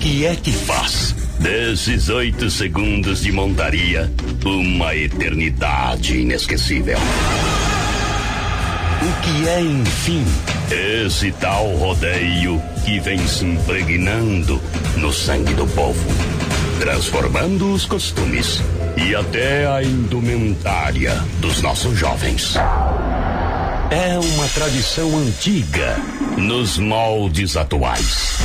Que é que faz desses oito segundos de montaria uma eternidade inesquecível? O que é, enfim, esse tal rodeio que vem se impregnando no sangue do povo, transformando os costumes e até a indumentária dos nossos jovens? É uma tradição antiga nos moldes atuais.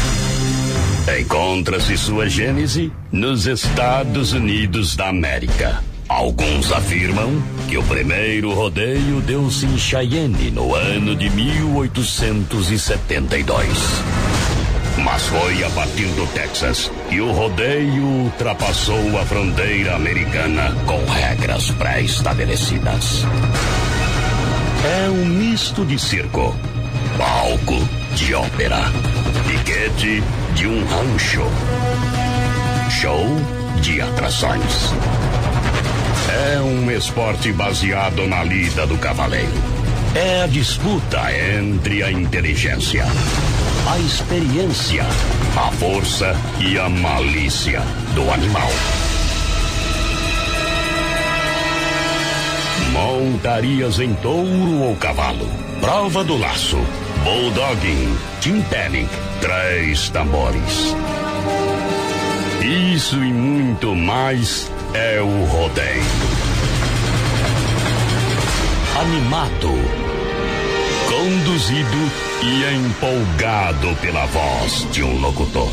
Encontra-se sua gênese nos Estados Unidos da América. Alguns afirmam que o primeiro rodeio deu-se em Cheyenne no ano de 1872. Mas foi a partir do Texas que o rodeio ultrapassou a fronteira americana com regras pré-estabelecidas. É um misto de circo, palco de ópera, piquete de um rancho, show de atrações. É um esporte baseado na lida do cavaleiro. É a disputa entre a inteligência, a experiência, a força e a malícia do animal. Montarias em touro ou cavalo, prova do laço, bulldogging, timpanic, três tambores. Isso e muito mais é o rodeio. Animado, conduzido e empolgado pela voz de um locutor.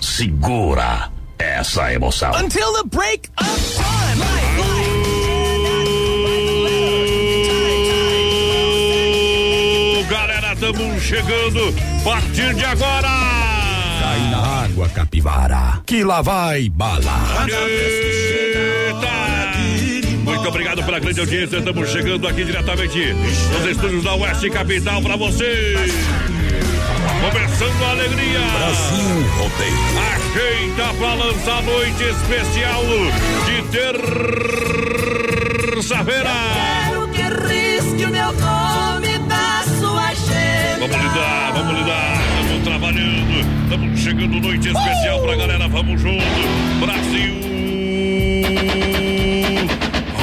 Segura essa emoção. Until the break of time. Life, life. Estamos chegando. A partir de agora. Cai na água, capivara, que lá vai bala. Eita! Muito obrigado pela grande audiência. Estamos chegando aqui diretamente nos estúdios da Oeste Capital para você. Começando a alegria. Brasil Rodeio. Ajeita pra lançar a noite especial de terça-feira. Quero que risque o meu agenda. Vamos lidar, vamos lidar. Estamos trabalhando. Estamos chegando noite especial pra galera. Vamos junto. Brasil.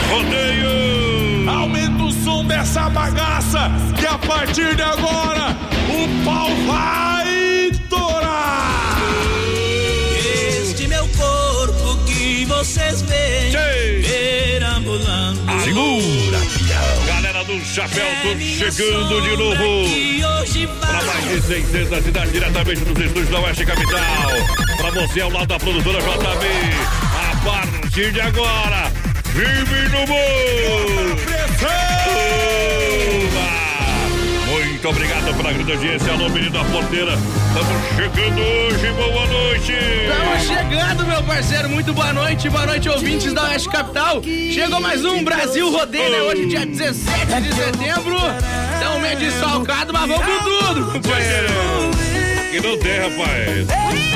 Rodeio. Aumenta o som dessa bagaça que a partir de agora o pau vai torar. Este meu corpo que vocês veem perambulando. Segura, do Chapéu, tô chegando de novo. Para mais de 600 cidades, diretamente dos estúdios da Oeste Capital. Para você ao lado da produtora JB. A partir de agora, firme no gol. Oba! Muito obrigado pela grande audiência. Alô, menino da porteira. Estamos chegando hoje. Boa noite. Estamos chegando, meu parceiro. Muito boa noite. Boa noite, ouvintes da Oeste Capital. Chegou mais um Brasil Rodeio, né? Hoje, dia 17 de setembro. Então, meio desfalcado, mas vamos com tudo, companheiro. Aqui não tem, rapaz.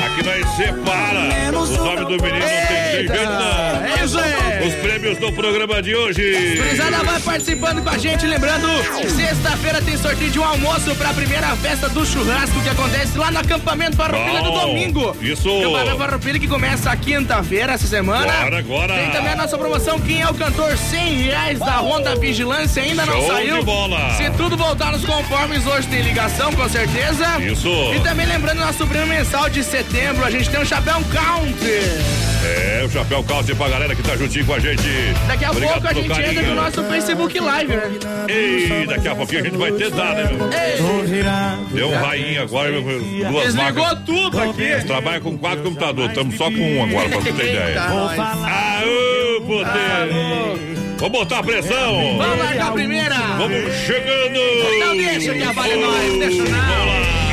Aqui nós separa. O nome do menino não tem, jeito, não. É isso aí. Os prêmios do programa de hoje. Gurizada vai participando com a gente, lembrando, sexta-feira tem sorteio de um almoço pra primeira festa do churrasco que acontece lá no acampamento Farroupilha Bom, domingo. isso. Acampamento Farroupilha que começa quinta-feira essa semana. Bora, agora. Tem também a nossa promoção, quem é o cantor 100 reais da Honda Vigilância, ainda não Show saiu. de bola. Se tudo voltar nos conformes, hoje tem ligação, com certeza. Isso. E também lembrando nosso prêmio mensal de setembro, a gente tem um chapéu country. É, o Chapéu Calce pra galera que tá juntinho com a gente. Daqui a Obrigado pouco a gente entra carinho. no nosso Facebook Live, né? Ei, daqui a pouquinho a gente vai ter dado, né, meu? Ei, Deu um rainha agora, meu, duas desligou máquinas. tudo aqui. Nós trabalha com quatro computadores, estamos só com um agora, pra você ter ideia. Aô, poder! Vamos botar a pressão! Vamos largar a primeira. Vamos chegando! Não deixa que avale nós, deixa não. Vamos lá!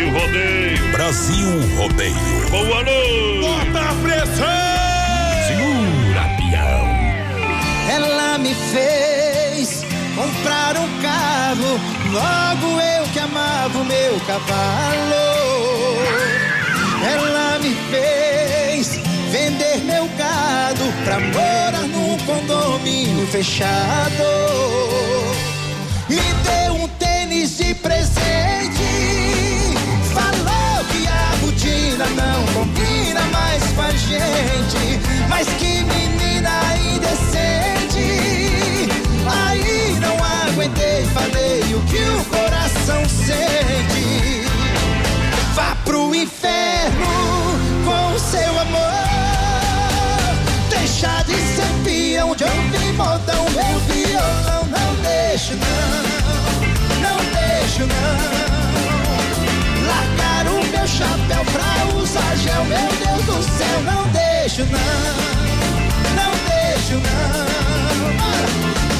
Brasil Rodeio! Brasil Rodeio. Boa noite! Bota a pressão! Segura, peão. Ela me fez comprar um carro, logo eu que amava o meu cavalo. Ela me fez vender meu gado pra morar num condomínio fechado. Me deu um tênis de presente, não combina mais com a gente, mas que menina indecente. Aí não aguentei, falei o que o coração sente. Vá pro inferno com o seu amor. Deixa de ser peão de ouvir modão. Meu violão não deixo não, não deixo não. Chapéu pra usar gel. Meu Deus do céu, não deixo não, não deixo não. Ah,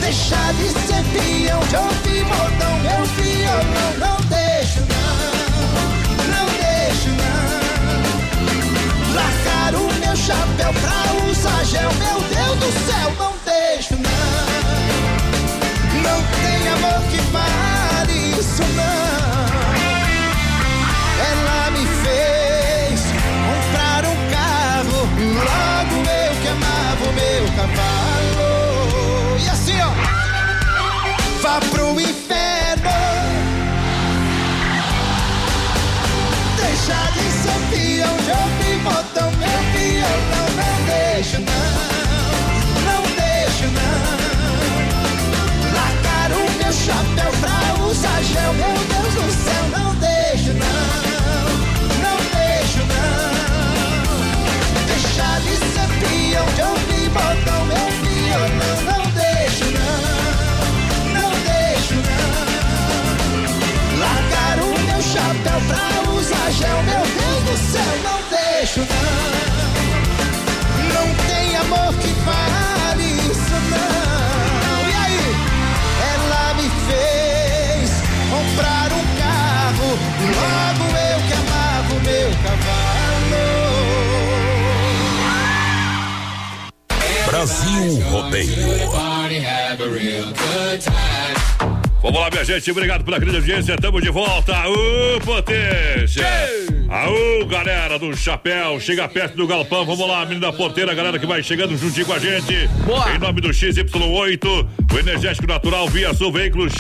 Deixa de ser peão de ouvir modão. Meu violão não deixo não, não deixo não. Largar o meu chapéu pra usar gel. Meu Deus do céu, não deixo não. Não tem amor que vale isso não. Vá pro inferno. Gente. Obrigado pela grande audiência. Tamo de volta. Aô, potência. Aô, galera do chapéu. Chega perto do galpão. Vamos lá, menina porteira, galera que vai chegando juntinho com a gente. Boa. Em nome do XY8, o energético natural via Sul Veículos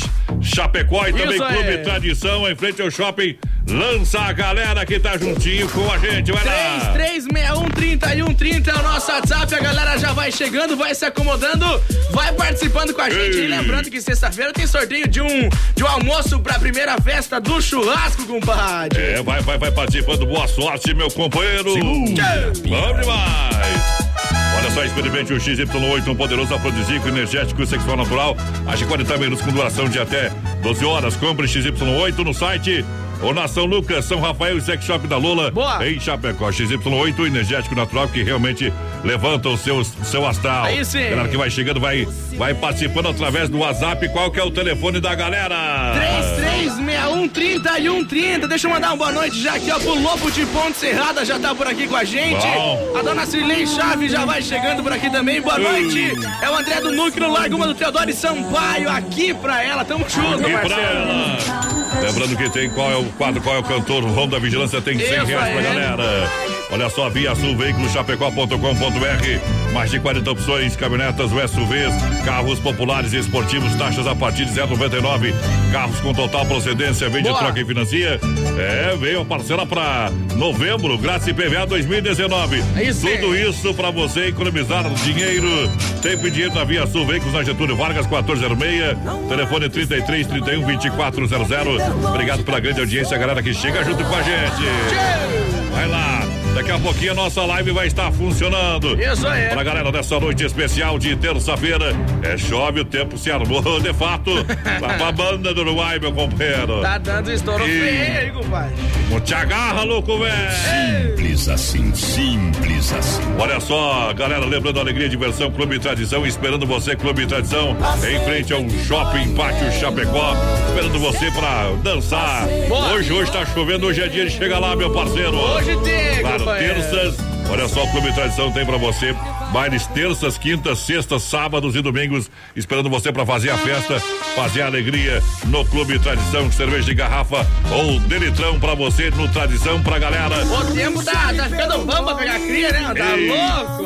Chapecó e também Isso. Clube Tradição, em frente ao shopping. Lança a galera que tá juntinho com a gente. Vai lá. 33613130 é o nosso WhatsApp. A galera já vai chegando, vai se acomodando, vai participando com a gente. E Ei. lembrando que sexta-feira tem sorteio de um, de um almoço pra primeira festa do churrasco, compadre. É, vai, vai, vai participando. Boa sorte, meu companheiro. Vamos demais. Olha só, experimente o XY8, um poderoso afrodisíaco, energético e sexual natural. Age 40 minutos com duração de até 12 horas. Compre XY8 no site ou na São Lucas, São Rafael e Sex Shop da Lula. Boa. Em Chapecó, XY8, energético natural que realmente levanta o seu, seu astral. Aí sim. Galera que vai chegando, vai, vai participando através do WhatsApp. Qual que é o telefone da galera? 33613130. Deixa eu mandar uma boa noite já aqui, ó, pro Lobo de Ponte Serrada, já tá por aqui com a gente. Bom. A dona Cirlei Chaves já vai chegando por aqui também. Boa noite. É o André do Núcleo Larguma do Teodoro e Sampaio aqui pra ela. Tamo junto, parceiro. Lembrando que tem qual é o quadro, qual é o cantor, o Ronda Vigilância tem 100 Isso reais pra galera. Olha só, via Sul Veículos Chapecó.com.br. Mais de 40 opções, caminhonetas, SUVs, carros populares e esportivos, taxas a partir de 0,99. Carros com total procedência, vende, Boa. troca e financia. É, veio a parcela pra novembro, grátis IPVA 2019. É isso. Tudo isso pra você economizar dinheiro. Tempo e dinheiro na Via Sul Veículos na Getúlio Vargas 1406. Telefone 33 31 2400. Obrigado pela grande audiência, galera que chega junto com a gente. Vai lá. Daqui a pouquinho a nossa live vai estar funcionando. Isso aí. Pra galera dessa noite especial de terça-feira, é chove, o tempo se armou de fato. Vai pra banda do Uruguai, meu companheiro. Tá dando estouro E- feio aí, compadre. Não te agarra, louco, velho. Simples assim, simples assim. Olha só, galera, lembrando a alegria, diversão, Clube Tradição, esperando você, Clube Tradição, em frente ao Shopping Pátio Chapecó, esperando você pra dançar. Boa. Hoje, hoje tá chovendo, hoje é dia de chegar lá, meu parceiro. Hoje tem, Claro, terças. Olha só, o Clube Tradição tem pra você bailes terças, quintas, sextas, sábados e domingos, esperando você pra fazer a festa, fazer a alegria no Clube Tradição, cerveja de garrafa ou de litrão pra você no Tradição pra galera. O tempo tá, tá ficando bamba pegar cria, né? Tá Ei. louco?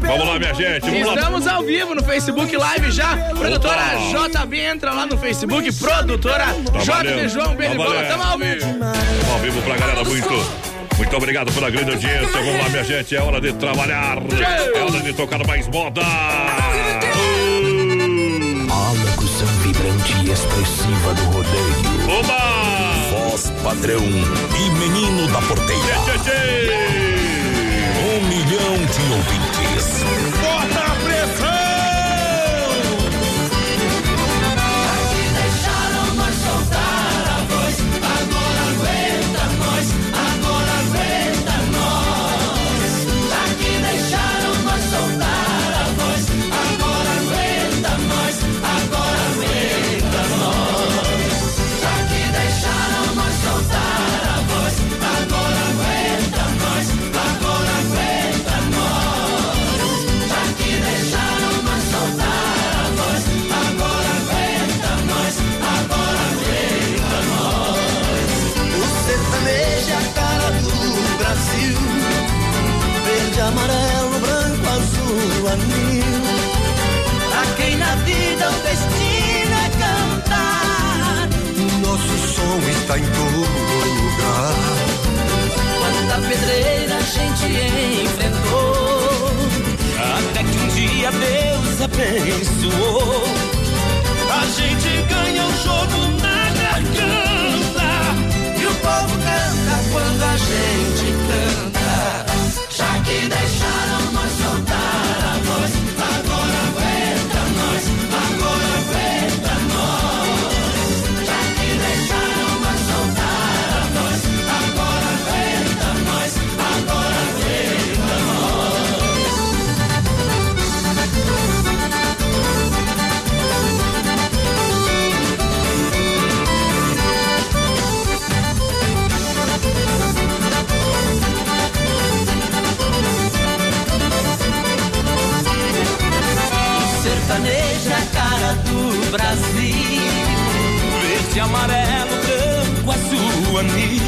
Vamos lá, minha gente, vamos lá. Estamos ao vivo no Facebook Live já. Produtora JB entra lá no Facebook. Produtora JB João Tá Beribola. valendo. Tamo ao vivo. Tamo ao vivo pra galera, muito. Muito obrigado pela grande audiência. Vamos lá, minha gente. É hora de trabalhar. É hora de tocar mais moda. A locução vibrante e expressiva do rodeio. Oba! Voz padrão e menino da porteira. Tchê, tchê. Um milhão de ouvintes. Bota está em todo lugar. Quanta pedreira a gente enfrentou. Até que um dia Deus abençoou. A gente ganha o jogo na garganta. E o povo canta quando a gente canta. Já que deixaram do Brasil. Verde, amarelo, branco, azul, anil.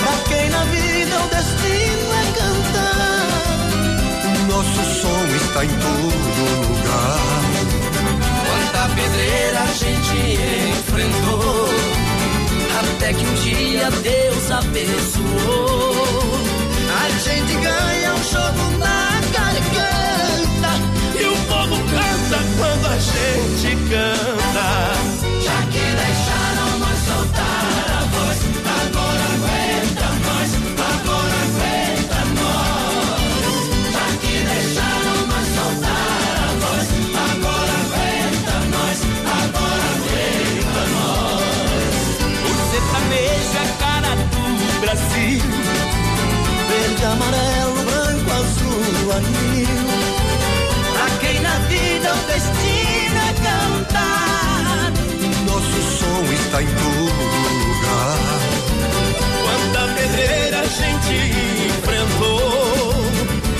Pra quem na vida o destino é cantar. O nosso som está em todo lugar. Quanta pedreira a gente enfrentou. Até que um dia Deus abençoou. A gente ganha um jogo na a gente canta. Já que deixaram nós soltar a voz, agora aguenta nós, agora aguenta nós. Já que deixaram nós soltar a voz, agora aguenta nós, agora aguenta nós. O sertanejo é a cara do Brasil. Verde, amarelo, branco, azul, anil. Gente enfrentou.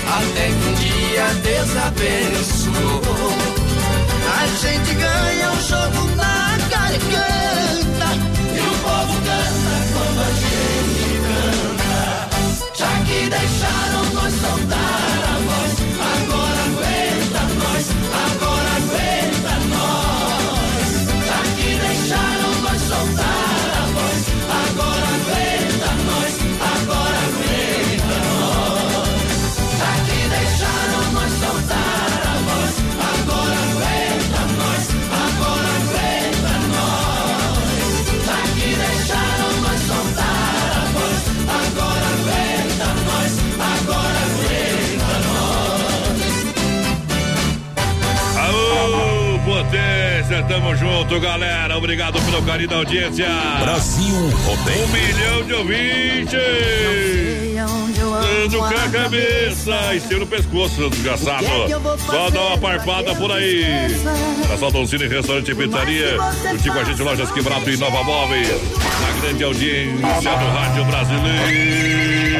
Até que um dia Deus abençoou. A gente ganha um jogo na garganta. Tamo junto, galera. Obrigado pelo carinho da audiência. Brasil Um Rodeio. milhão de ouvintes. No a cabeça, esteira no pescoço, desgraçado. Só dá uma parpada por aí. Na Saldoncini Restaurante e Pizzaria. Curtir com a gente, lojas Quebrado e Nova Móveis. Na grande audiência do Rádio Brasileiro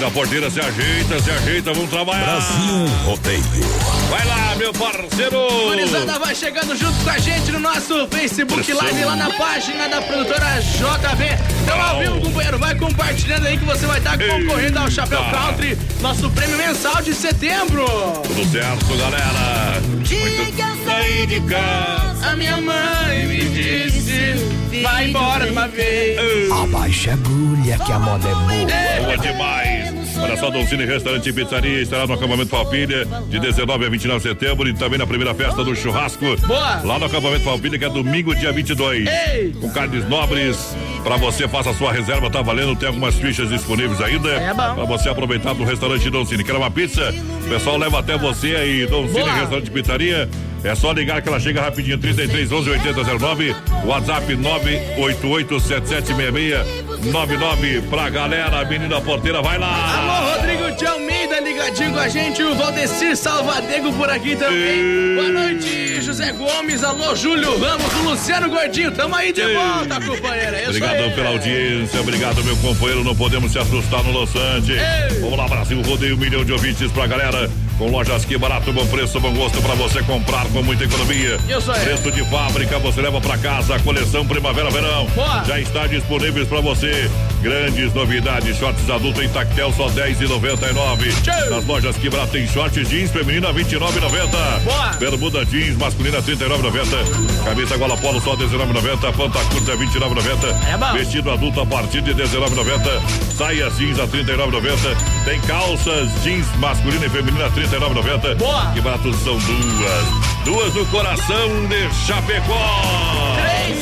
da porteira se ajeita, se ajeita, vamos trabalhar. Brasil Rodeio. Vai lá, meu parceiro. Gurizada vai chegando junto com a gente no nosso Facebook Live lá na página da produtora JV. Então, ao vivo, companheiro, vai compartilhando aí que você vai estar concorrendo ao Chapéu Country, nosso prêmio mensal de setembro. Tudo certo, galera. Muito sair de casa, a minha mãe me disse, vai embora de uma vez. Abaixa a agulha que a moda é boa. Boa demais. Olha só, Doncini Restaurante e Pizzaria estará no acampamento Palpilha de 19 a 29 de setembro e também na primeira festa do churrasco. Boa. Lá no acampamento Palpilha, que é domingo, dia 22. Ei. Com carnes nobres. Pra você, faça a sua reserva, tá valendo. Tem algumas fichas disponíveis ainda. É bom. Pra você aproveitar do restaurante Doncini. Quer uma pizza? O pessoal leva até você aí, Doncini Boa. Restaurante e Pizzaria. É só ligar que ela chega rapidinho, 33 11 8009, WhatsApp 988 7766 99 pra galera, menina porteira, vai lá! Alô, Rodrigo de Almeida ligadinho com a gente, o Valdecir Salvadego por aqui também. Boa noite, José Gomes, alô, Júlio Ramos, o Luciano Gordinho, tamo aí de volta, companheira. É isso Obrigado pela audiência, obrigado meu companheiro, não podemos se assustar no Loçante. Vamos lá, Brasil, rodeio um milhão de ouvintes pra galera. Com lojas que barato, bom preço, bom gosto para você comprar com muita economia. Isso aí. Preço de fábrica, você leva para casa coleção primavera-verão. Já está disponíveis para você. Grandes novidades, shorts adulto em tactel só 10,99. Nas lojas que barato tem shorts jeans feminina 29,90. Bermuda jeans masculina 39,90. Camisa gola polo só 19,90. Panta curta 29,90. É Vestido adulto a partir de 19,90. Saia jeans a 39,90. Tem calças jeans masculina e feminina 39,90. 49,90. Boa! Que barato são duas. Duas no coração de Chapecó.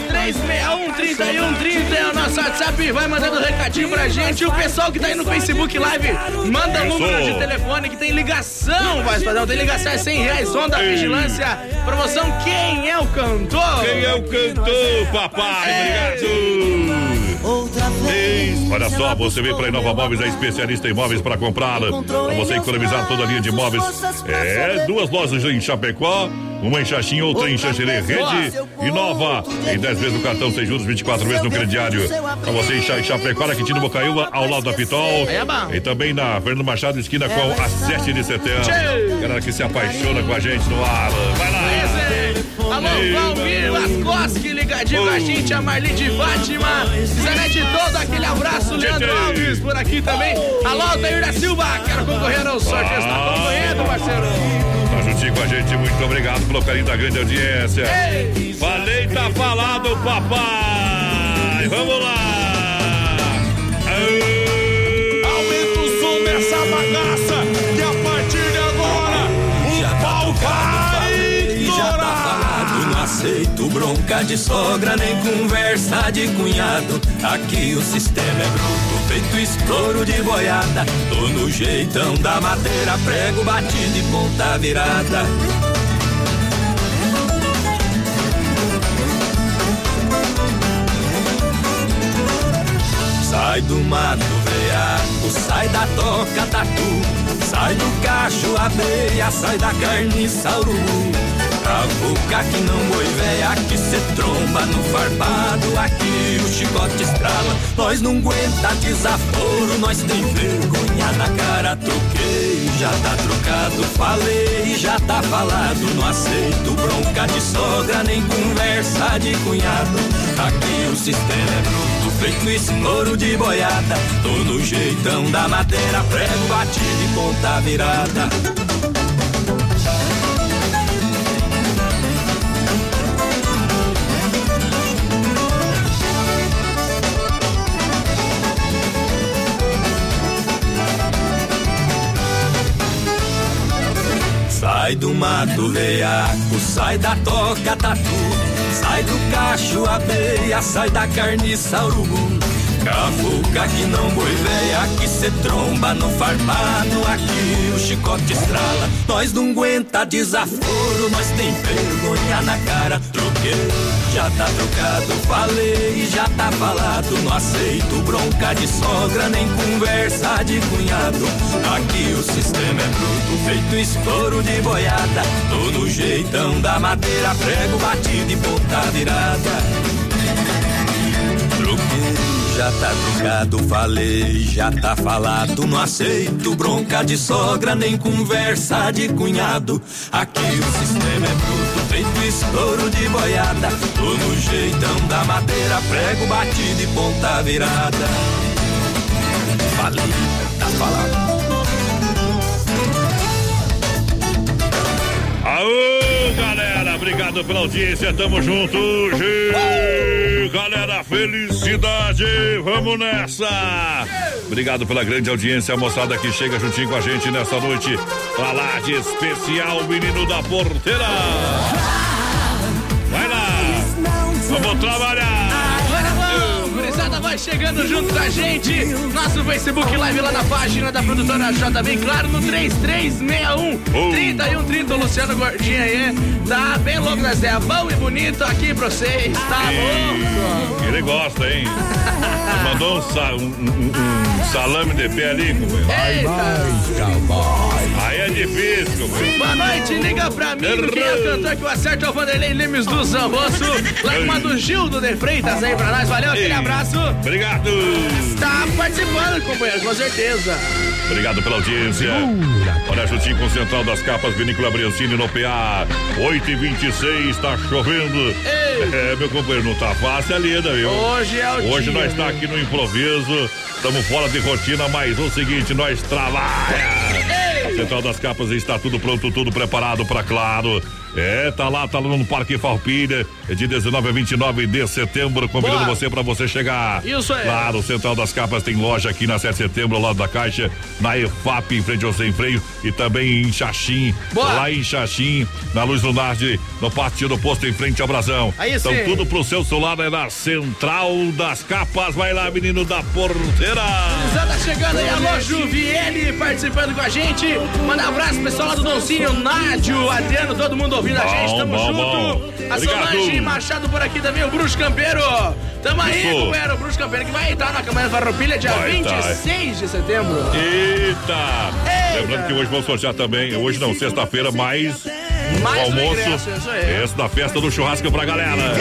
3361 é o nosso WhatsApp. Vai mandando um recadinho pra gente. E o pessoal que tá aí no Facebook Live, manda o número de telefone que tem ligação, vai padrão. Tem ligação, é 100 reais. Onda Ei. Vigilância. Promoção: Quem é o cantor? Quem é o cantor, papai? Ei. Obrigado. Outra vez. Olha só, você vem para Inova Móveis, é especialista em móveis para comprar. Para você economizar toda a linha de móveis. É, duas lojas em Chapecó, uma em Xaxim, outra em Xanxerê. Rede Inova, em 10 vezes no cartão, sem juros, 24 vezes no crediário. Para você em Cha- em Chapecó, na Quintino Bocaiúva, ao lado da Pitol. E também na Fernando Machado, esquina com a 7 de setembro. Galera que se apaixona com a gente no ar. Vai lá. Alô, Valmir Laskoski, ligadinho com a gente, a Marli de Fátima, Zanete todo aquele abraço, Leandro Alves por aqui também. Alô, Altair da Silva, quero concorrer ao sorteio, está concorrendo, parceiro. Tá juntinho com a gente, muito obrigado pelo carinho da grande audiência. Ei. Falei, tá falado, papai! Vamos lá! Bronca de sogra nem conversa de cunhado. Aqui o sistema é bruto, feito estouro de boiada. Tô no jeitão da madeira, prego batido e ponta virada. Sai do mato veaco, sai da toca tatu, sai do cacho abelha, sai da carniça urubu. Cavuca que não boi véia, que cê tromba no farpado, aqui o chicote estrala. Nós não aguenta desaforo, nós tem vergonha na cara, troquei, já tá trocado, falei, já tá falado. Não aceito bronca de sogra, nem conversa de cunhado. Aqui o sistema é bruto, feito estouro de boiada. Tô no jeitão da madeira, prego batido e ponta virada. Sai do mato veiaco, sai da toca tatu, sai do cacho abelha, sai da carniça urubu. Cafuca que não boi véia, que cê tromba no farpado, aqui o chicote estrala. Nós não aguenta desaforo, nós tem vergonha na cara. Troquei, já tá trocado, falei, já tá falado. Não aceito bronca de sogra, nem conversa de cunhado. Aqui o sistema é bruto, feito estouro de boiada. Todo jeitão da madeira, prego batido e ponta virada já tá trocado, falei, já tá falado. Não aceito bronca de sogra, nem conversa de cunhado. Aqui o sistema é bruto, feito estouro de boiada. Tô no jeitão da madeira, prego batido e ponta virada. Falei, tá falado. Aô, galera, obrigado pela audiência, tamo junto hoje. Galera, felicidade, vamos nessa. Obrigado pela grande audiência, a moçada que chega juntinho com a gente nessa noite. Lá de especial, menino da porteira. Vai lá, vamos trabalhar. Gurizada, vai chegando junto com a gente. Nosso Facebook Live lá na página da produtora JB, claro, no 3361 Oh. 3130. O Luciano Gordinho aí tá bem louco das ideias. Bom e bonito aqui pra vocês, tá louco? Ele gosta, hein? Mandou um, sa- um- um- um salame de pé ali, companheiro. Eita! Aí é difícil, companheiro. Boa noite, liga pra mim. Quem é o cantor que eu acerto é o Vanderlei Limes do Zamboço. Lá do Gildo de Freitas aí pra nós. Valeu, aquele abraço. Obrigado. Tá participando, companheiro, com certeza. Obrigado pela audiência. Olha, juntinho com o Central das Capas, Vinícola Briancini no PA. 8 e 26 tá chovendo. Ei. É, meu companheiro, não tá fácil a lida, viu? Hoje é o Hoje dia, nós tá viu? aqui no improviso. Estamos fora de rotina, mas o seguinte, nós trabalha. A Central das Capas está tudo pronto, tudo preparado para claro. É, tá lá, tá lá no Parque Farpilha, é de 19 a 29 de setembro, convidando Boa. você para você chegar. Isso aí. Claro, o Central das Capas tem loja aqui na 7 de setembro, ao lado da Caixa, na EFAP, em frente ao Sem Freio, e também em Xaxim. Boa. Lá em Xaxim, na Luz Lunar, de- no pátio do posto, em frente ao Brasão. Aí então, sim. tudo pro seu celular é na Central das Capas. Vai lá, menino da porteira. Tá chegando aí, alô Juviele participando com a gente. Manda um abraço pessoal lá do Doncinho, Nádio, Adriano, todo mundo ouvindo a Bom, gente, tamo bom, junto. bom. A Obrigado. Solange Machado por aqui também, o Bruxo Campeiro. Tamo aí, companheiro, o Bruxo Campeiro que vai estar na Câmara Farroupilha dia Vai tá. 26 de setembro. Eita! Eita. Lembrando que hoje vamos sortear também, hoje não, sexta-feira, mais Mais almoço. ingresso, isso aí. Esse da festa do churrasco pra galera.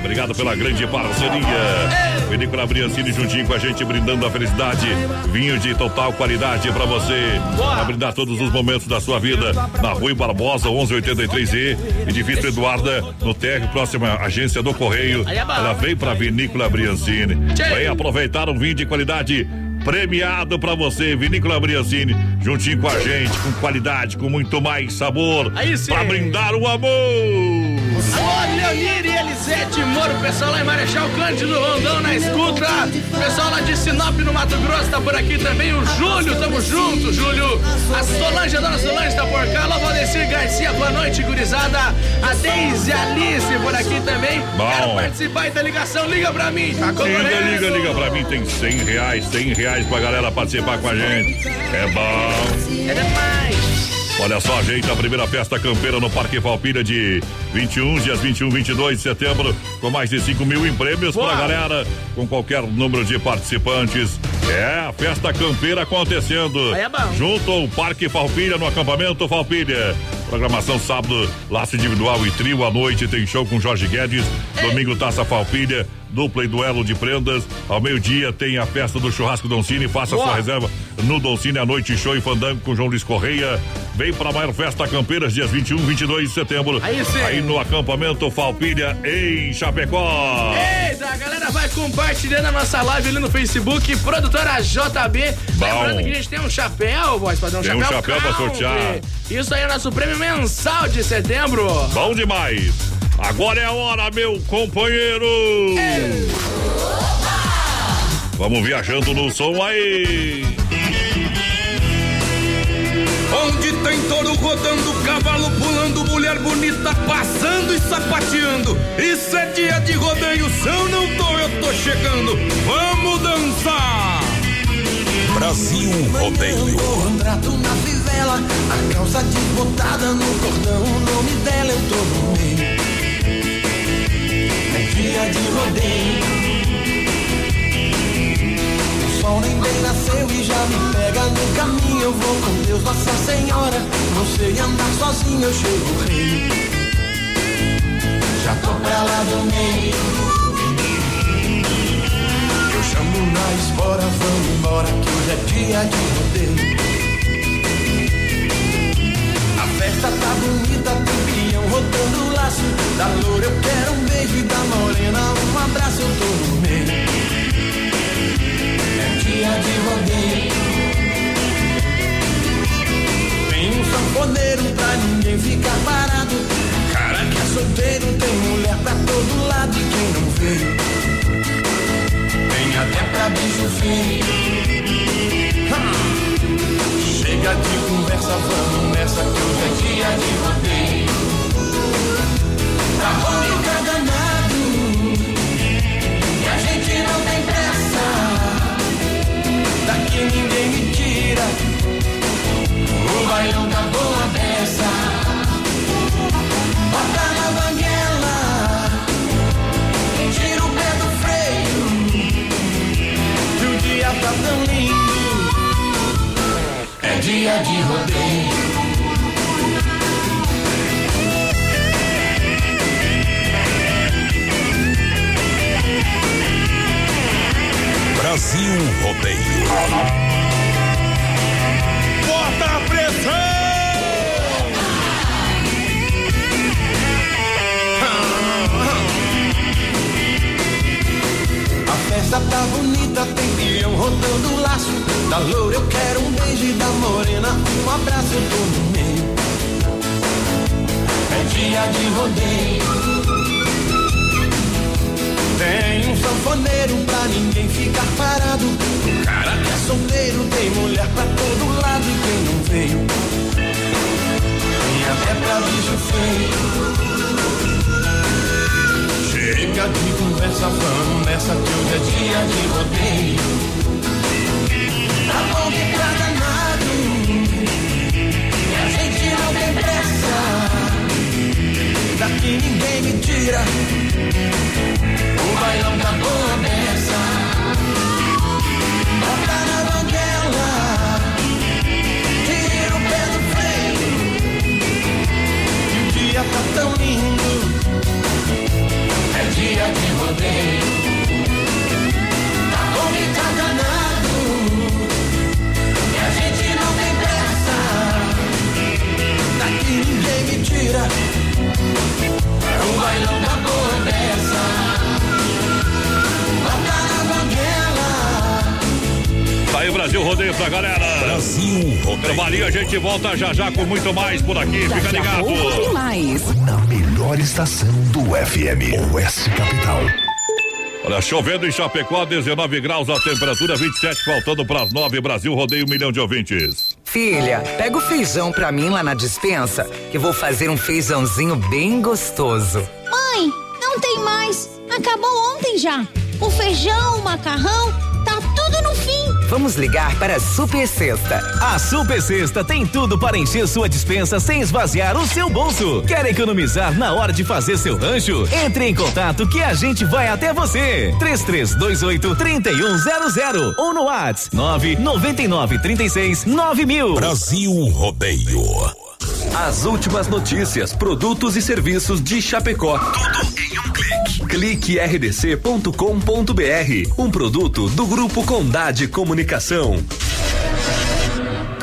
Obrigado pela grande parceria. Vinícola Briancini juntinho com a gente, brindando a felicidade. Vinho de total qualidade pra você. Pra brindar todos os momentos da sua vida. Na Rui Barbosa, 1183E, Edifício Eduarda, no térreo, próxima agência do Correio. É. Ela vem pra Vinícola Briancini. Vem aproveitar um vinho de qualidade premiado pra você, Vinícola Briancini, juntinho com a gente, com qualidade, com muito mais sabor. Pra brindar o amor. Alô, Leonir e Elisete Moro, pessoal lá em Marechal Cândido Rondão na escuta. Pessoal lá de Sinop no Mato Grosso tá por aqui também. O Júlio, tamo junto, Júlio. A Solange, a dona Solange tá por cá. Alô, Valdecir Garcia, boa noite, gurizada. A Deise Alice por aqui também. Bom. Quero participar da ligação, liga pra mim. Tá Liga, liga, liga pra mim, tem 100 reais, 100 reais pra galera participar com a gente. É bom. É demais. Olha só, ajeita a primeira festa campeira no Parque Falpilha de 21, dias 21, 22 de setembro, com mais de 5 mil em prêmios Boa. pra galera, com qualquer número de participantes. É a festa campeira acontecendo. É. Junto ao Parque Falpilha, no acampamento Falpilha. Programação sábado, laço individual e trio à noite, tem show com Jorge Guedes. Domingo, taça Falpilha, dupla e duelo de prendas. Ao meio-dia tem a festa do churrasco Doncini. Faça Boa. sua reserva no Doncini à noite, show e fandango com João Luiz Correia. Vem para a maior festa Campeiras, dias 21, 22 de setembro. Aí sim. Aí no acampamento Falpilha, em Chapecó. Eita, a galera vai compartilhando a nossa live ali no Facebook, produtora JB. Bom. Lembrando que a gente tem um chapéu, voz Tem um chapéu, chapéu pra country. sortear. Isso aí é o nosso prêmio mensal de setembro. Bom demais. Agora é a hora, meu companheiro. Vamos viajando no som aí. Onde tem touro rodando, cavalo pulando, mulher bonita passando e sapateando. Isso é dia de rodeio, se eu não tô, eu tô chegando. Vamos dançar! Brasil Rodeio. contrato na fivela, a calça desbotada no cordão, o nome dela eu tô no meio. Dia de rodeio. O sol nem bem nasceu e já me pega no caminho. Eu vou com Deus, Nossa Senhora. Não sei andar sozinho, eu chego rei. Já tô pra lá do meio. Eu chamo na espora, vamos embora que hoje é dia de rodeio. A festa tá bonita, tem peão rodando o laço. Da loura eu quero um beijo e da morena um abraço, eu tô no meio. É dia de rodeio. Tem um sanfoneiro pra ninguém ficar parado. Cara que é solteiro, tem mulher pra todo lado e quem não veio. Tem até pra bicho feio. Chega de conversa, vamos nessa que hoje é dia de rodeio. Tá bom ficar danado. E a gente não tem pressa. Daqui ninguém me tira. O bailão tá boa dia de rodeio. Brasil Rodeio. Tá bonita, tem peão rodando o laço. Da loura eu quero um beijo e da morena um abraço, eu tô no meio. É dia de rodeio. Tem um sanfoneiro pra ninguém ficar parado. O cara que é solteiro tem mulher pra todo lado e quem não veio. Tem até pra bicho feio. Chega de conversa, vamos nessa que hoje é dia de rodeio. Tá bom que tá danado. E a gente não tem pressa. Daqui ninguém me tira. O bailão tá boa dessa. Bota na banguela. Tira o pé do freio. E o dia tá tão lindo. É dia de rodeio. Tá bom e tá danado. E a gente não tem pressa. Daqui ninguém me tira. O bailão da boa dessa. Tá aí o Brasil Rodeio pra galera. Brasil Rodeio. Intervalinho, a gente volta já já com muito mais por aqui. Fica Daqui a ligado. tem mais. Melhor estação do FM. Oeste Capital. Olha, chovendo em Chapecó, 19 graus a temperatura, 27 faltando para as 9. Brasil Rodeio, um milhão de ouvintes. Filha, pega o feijão pra mim lá na dispensa, que vou fazer um feijãozinho bem gostoso. Mãe, não tem mais. Acabou ontem já. O feijão, o macarrão, Vamos ligar para a Super Sexta. A Super Sexta tem tudo para encher sua dispensa sem esvaziar o seu bolso. Quer economizar na hora de fazer seu rancho? Entre em contato que a gente vai até você. 3328 3100 ou no WhatsApp 999 36 9000. Brasil Rodeio. As últimas notícias, produtos e serviços de Chapecó. Tudo em um clique. Clique rdc.com.br. Um produto do Grupo Condade Comunicação.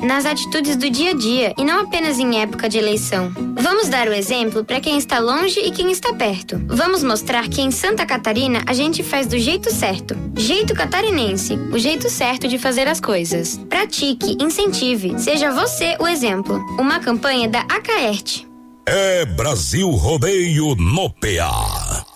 Nas atitudes do dia a dia e não apenas em época de eleição. Vamos dar o exemplo para quem está longe e quem está perto. Vamos mostrar que em Santa Catarina a gente faz do jeito certo. Jeito catarinense, o jeito certo de fazer as coisas. Pratique, incentive, seja você o exemplo. Uma campanha da Acaerte. É Brasil Rodeio no PA.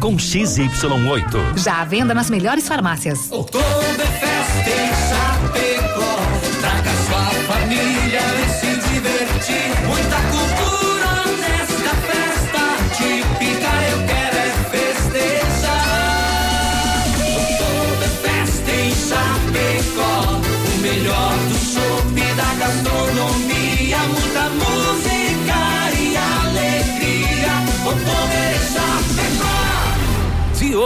com XY8. Já à venda nas melhores farmácias. Oktoberfest em Chapecó. Traga sua família e se divertir. Muita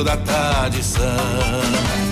da tradição.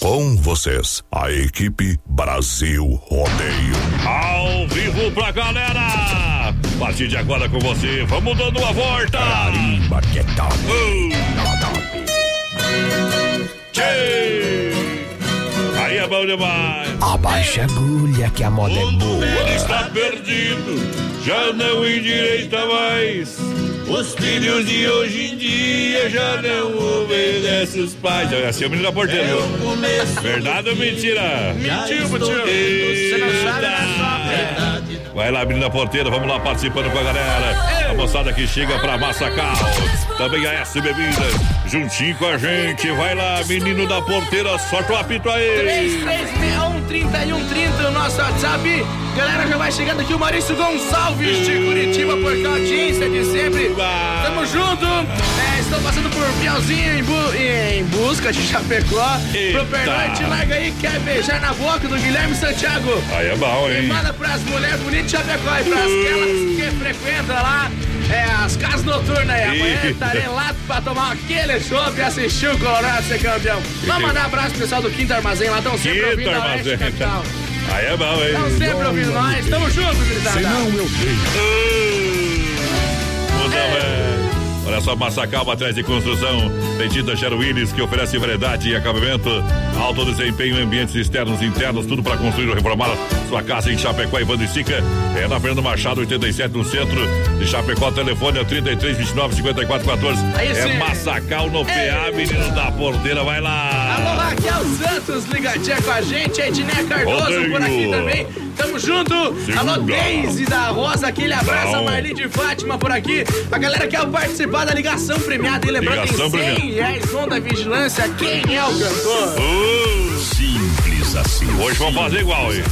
Com vocês, a equipe Brasil Rodeio. Ao vivo pra galera! A partir de agora com você, vamos dando uma volta! Carimba que tal? Tchê! Aí é bom demais! Abaixa a agulha que a moda é boa. Ele está perdido, já não endireita mais. Os filhos de hoje em dia já não obedecem os pais. Olha assim, o menino da porteira. viu? Verdade ou mentira? Mentiu, tio. Você não sabe, né? Só Vai lá, menina porteira, vamos lá participando com a galera. A moçada que chega pra Massacal. Também a S Bebidas, juntinho com a gente. Vai lá, menino da porteira, sorte o apito aí. 3361 3130, o nosso WhatsApp. Galera, já vai chegando aqui o Maurício Gonçalves de Curitiba, por a audiência de sempre. Tamo junto. É, estou passando por Piauzinho em, bu- em busca de Chapecó. Pro Pernoite, larga aí, quer beijar na boca do Guilherme Santiago. Aí é bom, E hein? manda pras mulheres bonitas de Chapecó e pras aquelas que frequentam lá é, as casas noturnas aí. Amanhã estarei lá pra tomar aquele chopp e assistir o Colorado ser campeão. Vamos mandar um abraço pro pessoal do Quinto Armazém lá, estão sempre Quinto ouvindo a Oeste Armazém. Capital. Aí é bom, hein? Estão sempre ouvindo nós, tamo junto, gurizada. eu Muda, velho. Olha só, Massacal, atrás de construção. Sher Willis que oferece variedade e acabamento, alto desempenho em ambientes externos e internos, tudo para construir ou reformar sua casa em Chapecó e e Sica. É na Fernando Machado, 87, no centro de Chapecó. Telefone é 33 29 54 14. Aí é. Massacal no PA, menino da porteira, vai lá. Alô, Raquel Santos, ligadinha com a gente. Edné Cardoso Rodeio. por aqui também. Tamo junto. Segura. Alô, Deise da Rosa, aquele abraço. Não. A Marli de Fátima por aqui. A galera quer participar da ligação premiada. E lembrando, Ligação tem 100 premiada. reais som da vigilância. Quem é o cantor? Simples assim. Hoje vamos fazer igual, hein?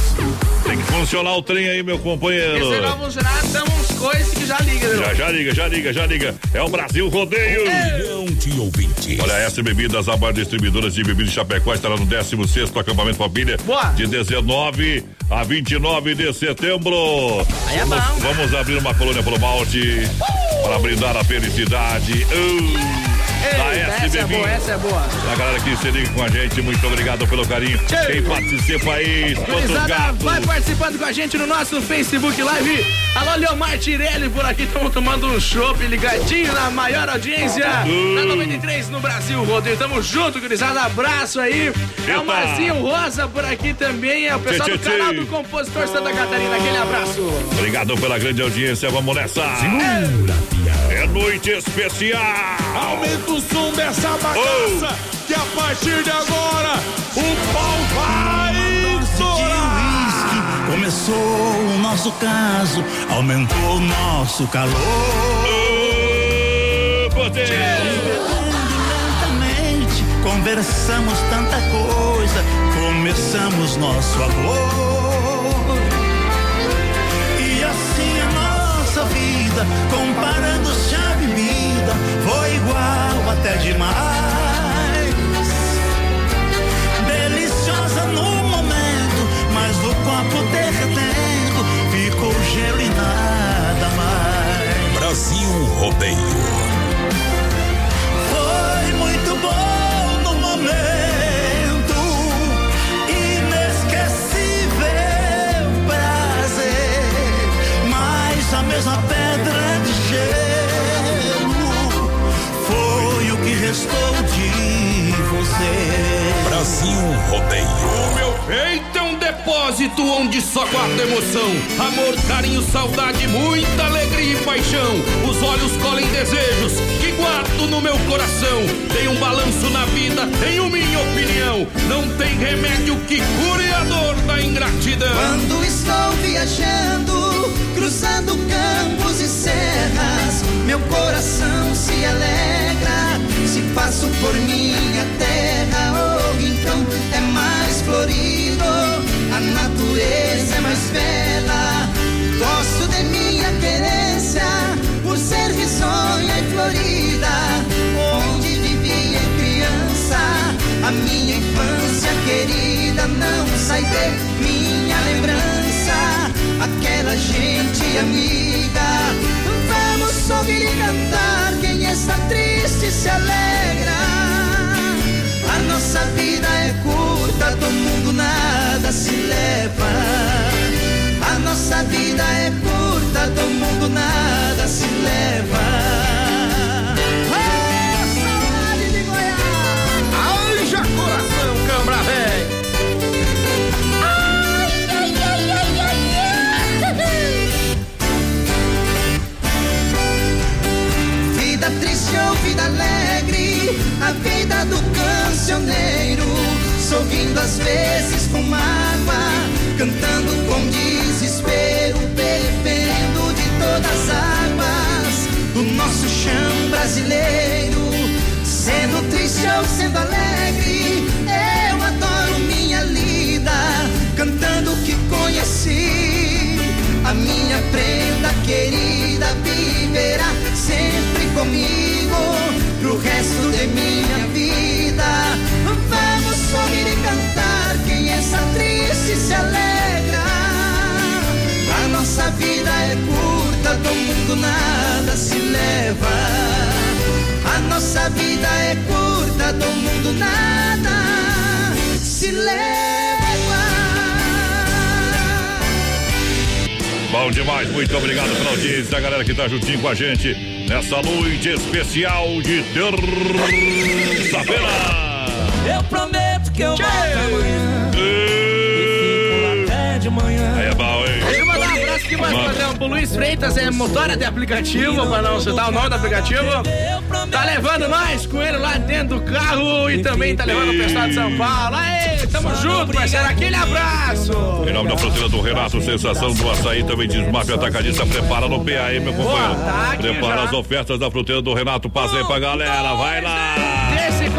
Tem que funcionar o trem aí, meu companheiro. Esse não funcionar, estamos coisa que já liga, né? Já, já liga, já liga, já liga. É o Brasil Rodeio. Milhão de ouvintes. Olha, S Bebidas, a maior distribuidora de bebidas Chapecó, estará no 16 acampamento Família. Boa. De 19 a 29 de setembro. Aí é vamos, bom. vamos abrir uma colônia pro malte para brindar a felicidade. Uh, da Ei, essa é boa, essa é boa. A galera que se liga com a gente, muito obrigado pelo carinho. Quem participa aí, gatos. vai participando com a gente no nosso Facebook Live. Alô, Leomar Tirelli por aqui, estamos tomando um chopp ligadinho na maior audiência da 93 no Brasil, Rodeio. Tamo junto, gurizada, abraço aí. É o Eita. Marcinho Rosa por aqui também, é o pessoal Tchê, do tchê, canal tchê. do Compositor Santa Catarina, aquele abraço. Obrigado pela grande audiência, vamos nessa. É noite especial. Aumenta o som dessa bagaça, que a partir de agora o pau vai estourar. Começou o nosso caso, aumentou o nosso calor. Lentamente, conversamos tanta coisa, começamos nosso amor. E assim a nossa vida, comparando-se à bebida, foi igual até demais. Deliciosa no momento, mas no copo derretendo, ficou gelo e nada mais. Brasil Rodeio. Foi muito bom no momento, inesquecível prazer, mas a mesma pedra restou de você. Brasil Rodeio. O meu peito é um depósito onde só guardo emoção. Amor, carinho, saudade, muita alegria e paixão. Os olhos colhem desejos que guardo no meu coração. Tem um balanço na vida, tenho minha opinião. Não tem remédio que cure a dor da ingratidão. Quando estou viajando, cruzando campos e serras, meu coração se alegra. Passo por minha terra, oh, então é mais florido. A natureza é mais bela. Gosto de minha querência, por ser risonha e florida, onde vivi em criança. A minha infância querida não sai de minha lembrança. Aquela gente amiga, e cantar. Quem está triste se alegra. A nossa vida é curta, do mundo nada se leva. A nossa vida é curta, cancioneiro, sorrindo às vezes com mágoa, cantando com desespero, bebendo de todas as águas do nosso chão brasileiro. Sendo triste ou sendo alegre, eu adoro minha lida, cantando o que conheci. A minha prenda querida viverá sempre comigo pro resto de minha leva. A nossa vida é curta, do mundo nada se leva. Bom demais, muito obrigado pela audiência, a galera que tá juntinho com a gente nessa noite especial de terça-feira. Eu prometo que eu volto amanhã. Manda. padrão pro Luiz Freitas, é motora de aplicativo, pra não citar o nome do aplicativo. Tá levando nós com ele lá dentro do carro e também tá levando o pessoal de São Paulo. Aê, tamo junto, parceiro. Aquele abraço. Em nome da fruteira do Renato, sensação do açaí, também diz Mafia Atacadista, prepara no PA, hein, meu companheiro? tá prepara já. as ofertas da fruteira do Renato, passa aí pra galera, vai lá!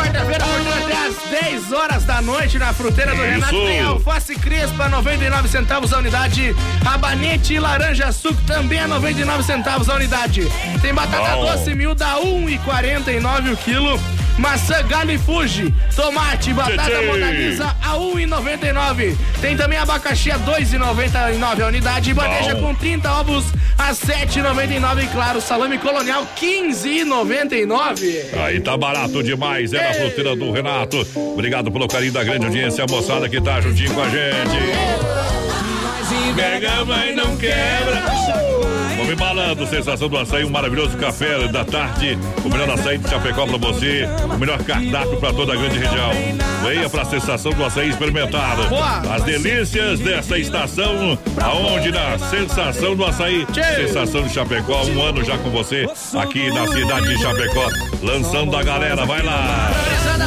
Quarta-feira, portanto, até às 10 horas da noite na fruteira do Isso. Renato tem alface crespa, 99 centavos a unidade. Rabanete e laranja suco também a 99 centavos a unidade. Tem batata Bom. doce mil da 1,49 o quilo. Maçã e fuji, tomate, batata Tchê, tchê. Mona Lisa a 1,99. Tem também abacaxi a 2,99 a unidade. E bandeja com 30 ovos a 7,99. E claro, salame colonial 15,99. Aí tá barato demais, é na fruteira do Renato. Obrigado pelo carinho da grande audiência, moçada que tá juntinho com a gente. Pega, mas não quebra. Come Malandro, sensação do açaí, um maravilhoso café da tarde. O melhor açaí de Chapecó pra você. O melhor cardápio pra toda a grande região. Venha pra sensação do açaí experimentar. As delícias dessa estação, aonde na sensação do açaí. Sensação de Chapecó, um ano já com você, aqui na cidade de Chapecó. Lançando a galera, vai lá.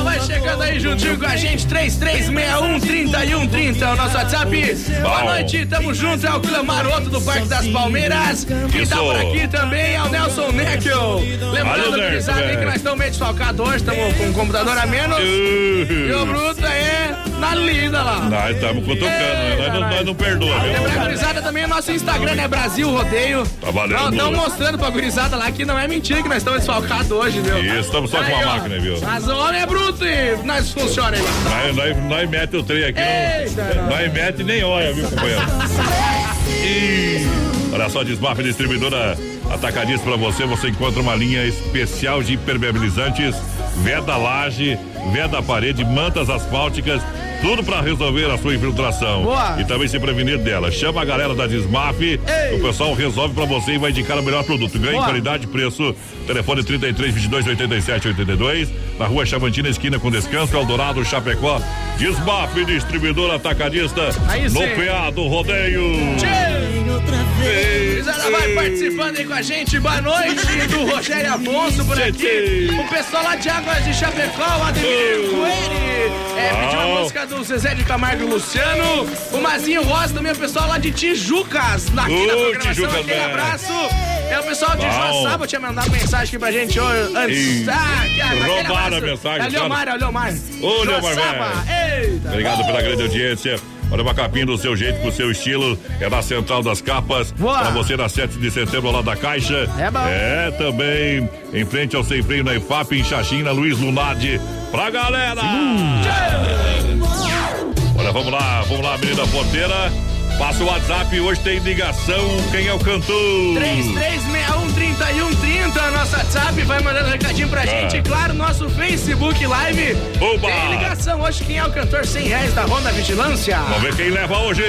Vai chegando aí juntinho com a gente, 3361-3130 é o nosso WhatsApp. Boa noite, tamo junto, é o Clamaroto do Parque das Palmeiras. Quem Isso. tá por aqui também é o Nelson Neckel. Lembrando, gurizada, aí que nós estamos meio desfalcados hoje, estamos com um computador a menos. E o Bruto é na lida lá. Nós estamos cutucando, né? nós, não, nós não perdoa, Lembrar, gurizada, também o nosso Instagram é Brasil Rodeio. Tá valendo. Estão mostrando pra gurizada lá que não é mentira que nós estamos desfalcados hoje, viu? Isso, estamos só com Aí, uma ó, máquina, viu? Mas o homem é bruto nós funciona aí. Nós, nós, nós mete o trem aqui, Eita, não, nós mete e nem olha, viu, companheiro? E, olha só, Desmaf Distribuidora Atacadista pra você, você encontra uma linha especial de impermeabilizantes, veda laje, veda parede, mantas asfálticas, tudo pra resolver a sua infiltração. Boa. E também se prevenir dela. Chama a galera da Desmaf, o pessoal resolve pra você e vai indicar o melhor produto. Ganhe Boa. qualidade, preço, telefone 33 22 87 82, na rua Chavantina, esquina com descanso, Eldorado, Chapecó. Desmaf Distribuidora Atacadista, Aí no sim. PA do Rodeio. Gurizada vai participando aí com a gente. Boa noite do Rogério Afonso por aqui. O pessoal lá de Águas de Chapecó, o Ademir É, do Zezé de Camargo e Luciano. O Mazinho Rosa também, o pessoal lá de Tijucas, aqui na programação. Tijucas, Aquele velho. abraço. É o pessoal de. Joaçaba tinha mandado mensagem aqui pra gente hoje. Antes. Ah, que- aquele roubaram a abraço. mensagem, É o Leomar, é o Leomar. Ô, Leomar, Joaçaba. Eita. Obrigado pela grande audiência. Olha uma capinha do seu jeito, com o seu estilo. É na Central das Capas. Boa. Pra você na 7 de setembro, lá da Caixa. É bom. É também em frente ao Sem Freio na IFAP, em Xaxim, na Luiz Lunardi. Pra galera! Olha, vamos lá, vamos lá, menina porteira. Passa o WhatsApp, hoje tem ligação. Quem é o cantor? 3361-3130 é o nosso WhatsApp, vai mandando recadinho pra Ah. gente. Claro, nosso Facebook Live. Oba! Tem ligação hoje, quem é o cantor 100 reais da Ronda Vigilância? Vamos ver quem leva hoje.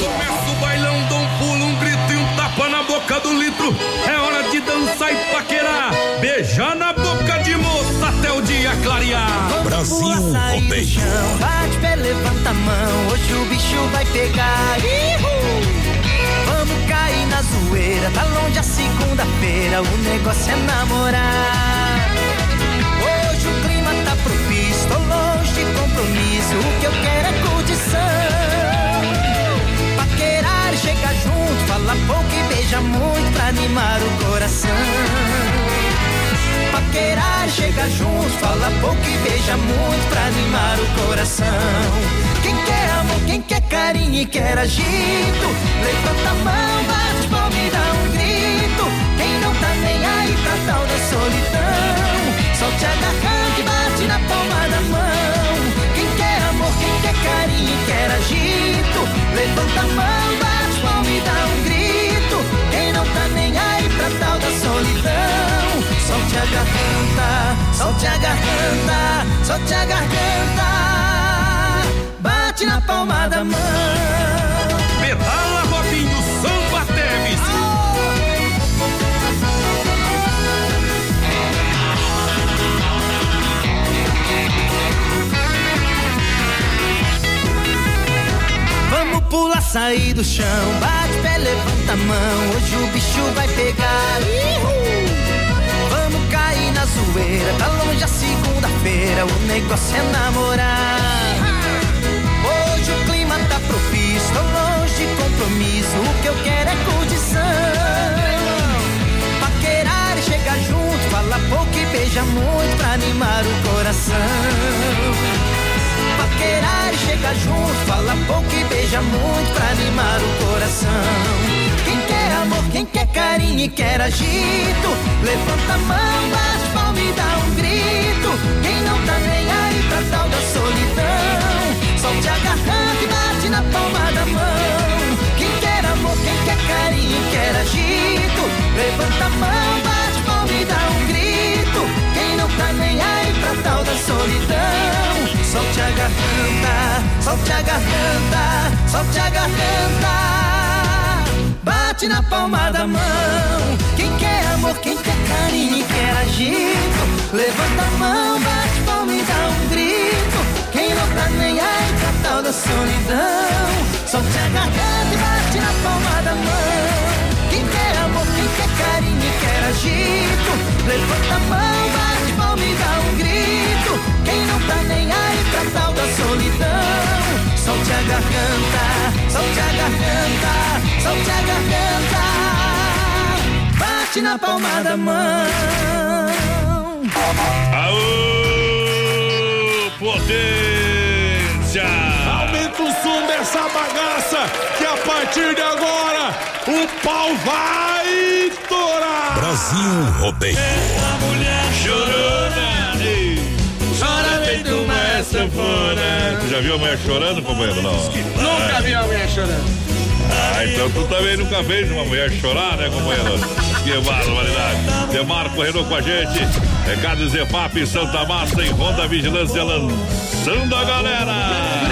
Começa o bailão, dá um pulo, um grito e um tapa na boca do litro. É hora de dançar e paquerar. Beijar na boca de moça até o dia clarear. Brasil rodeio. Mão, hoje o bicho vai pegar. Ihu! Vamos cair na zoeira, tá longe a segunda-feira, o negócio é namorar. Hoje o clima tá propício, tô longe de compromisso, o que eu quero é curtição. Paquerar, chega junto, fala pouco e beija muito pra animar o coração. Paquerar, chega junto, fala pouco e beija muito pra animar o coração. Quer amor, quem quer carinho e quer agito, levanta a mão, bate palma e dá um grito. Quem não tá nem aí pra tal da solidão, solte a garganta e bate na palma da mão. Quem quer amor, quem quer carinho e quer agito, levanta a mão, bate palma e dá um grito. Quem não tá nem aí pra tal da solidão, solte a garganta, solte a garganta, solte a garganta, bate na palma da mão. Pedala, Robinho, samba Teves. Vamos pular, sair do chão, bate pé, levanta a mão, hoje o bicho vai pegar. Vamos cair na zoeira, tá longe a segunda-feira, o negócio é namorar. Compromisso, o que eu quero é curtição. Paquerar e chegar junto, fala coração. Paquerar e chega junto, fala pouco e beija muito pra animar o coração. Quem quer amor, quem quer carinho e quer agito, levanta a mão, bate palma e dá um grito. Quem não tá nem aí pra tal da solidão, solte a garganta e bate na palma da mão. Quem quer carinho quer agito, levanta a mão, bate palma e dá um grito. Quem não tá nem aí pra tal da solidão, solte a garganta, solte a garganta, solte a garganta. Bate na palma da mão. Quem quer amor, quem quer carinho quer agito. Levanta a mão, bate palma e dá um grito. Quem não tá nem aí pra tal da solidão. Solte a garganta e bate na palma da mão. Quem quer amor, quem quer carinho e quer agito. Levanta a mão, bate palma e dá um grito. Quem não tá nem aí pra tal da solidão. Solte a garganta, solte a garganta, solte a garganta. Bate na palma da mão. Aô, potência! Dessa bagaça, que a partir de agora o pau vai torar. Brasil Rodeio. A mulher chorona, chora feito uma sanfona. Tu já viu a mulher chorando, companheiro? Não. Nunca vi uma mulher chorando. Ah, então tu também nunca fez uma mulher chorar, né, companheiro? Que barbaridade. Demarco Renault com a gente. Recado Zefap, Santa Massa e Ronda Vigilância lançando a galera.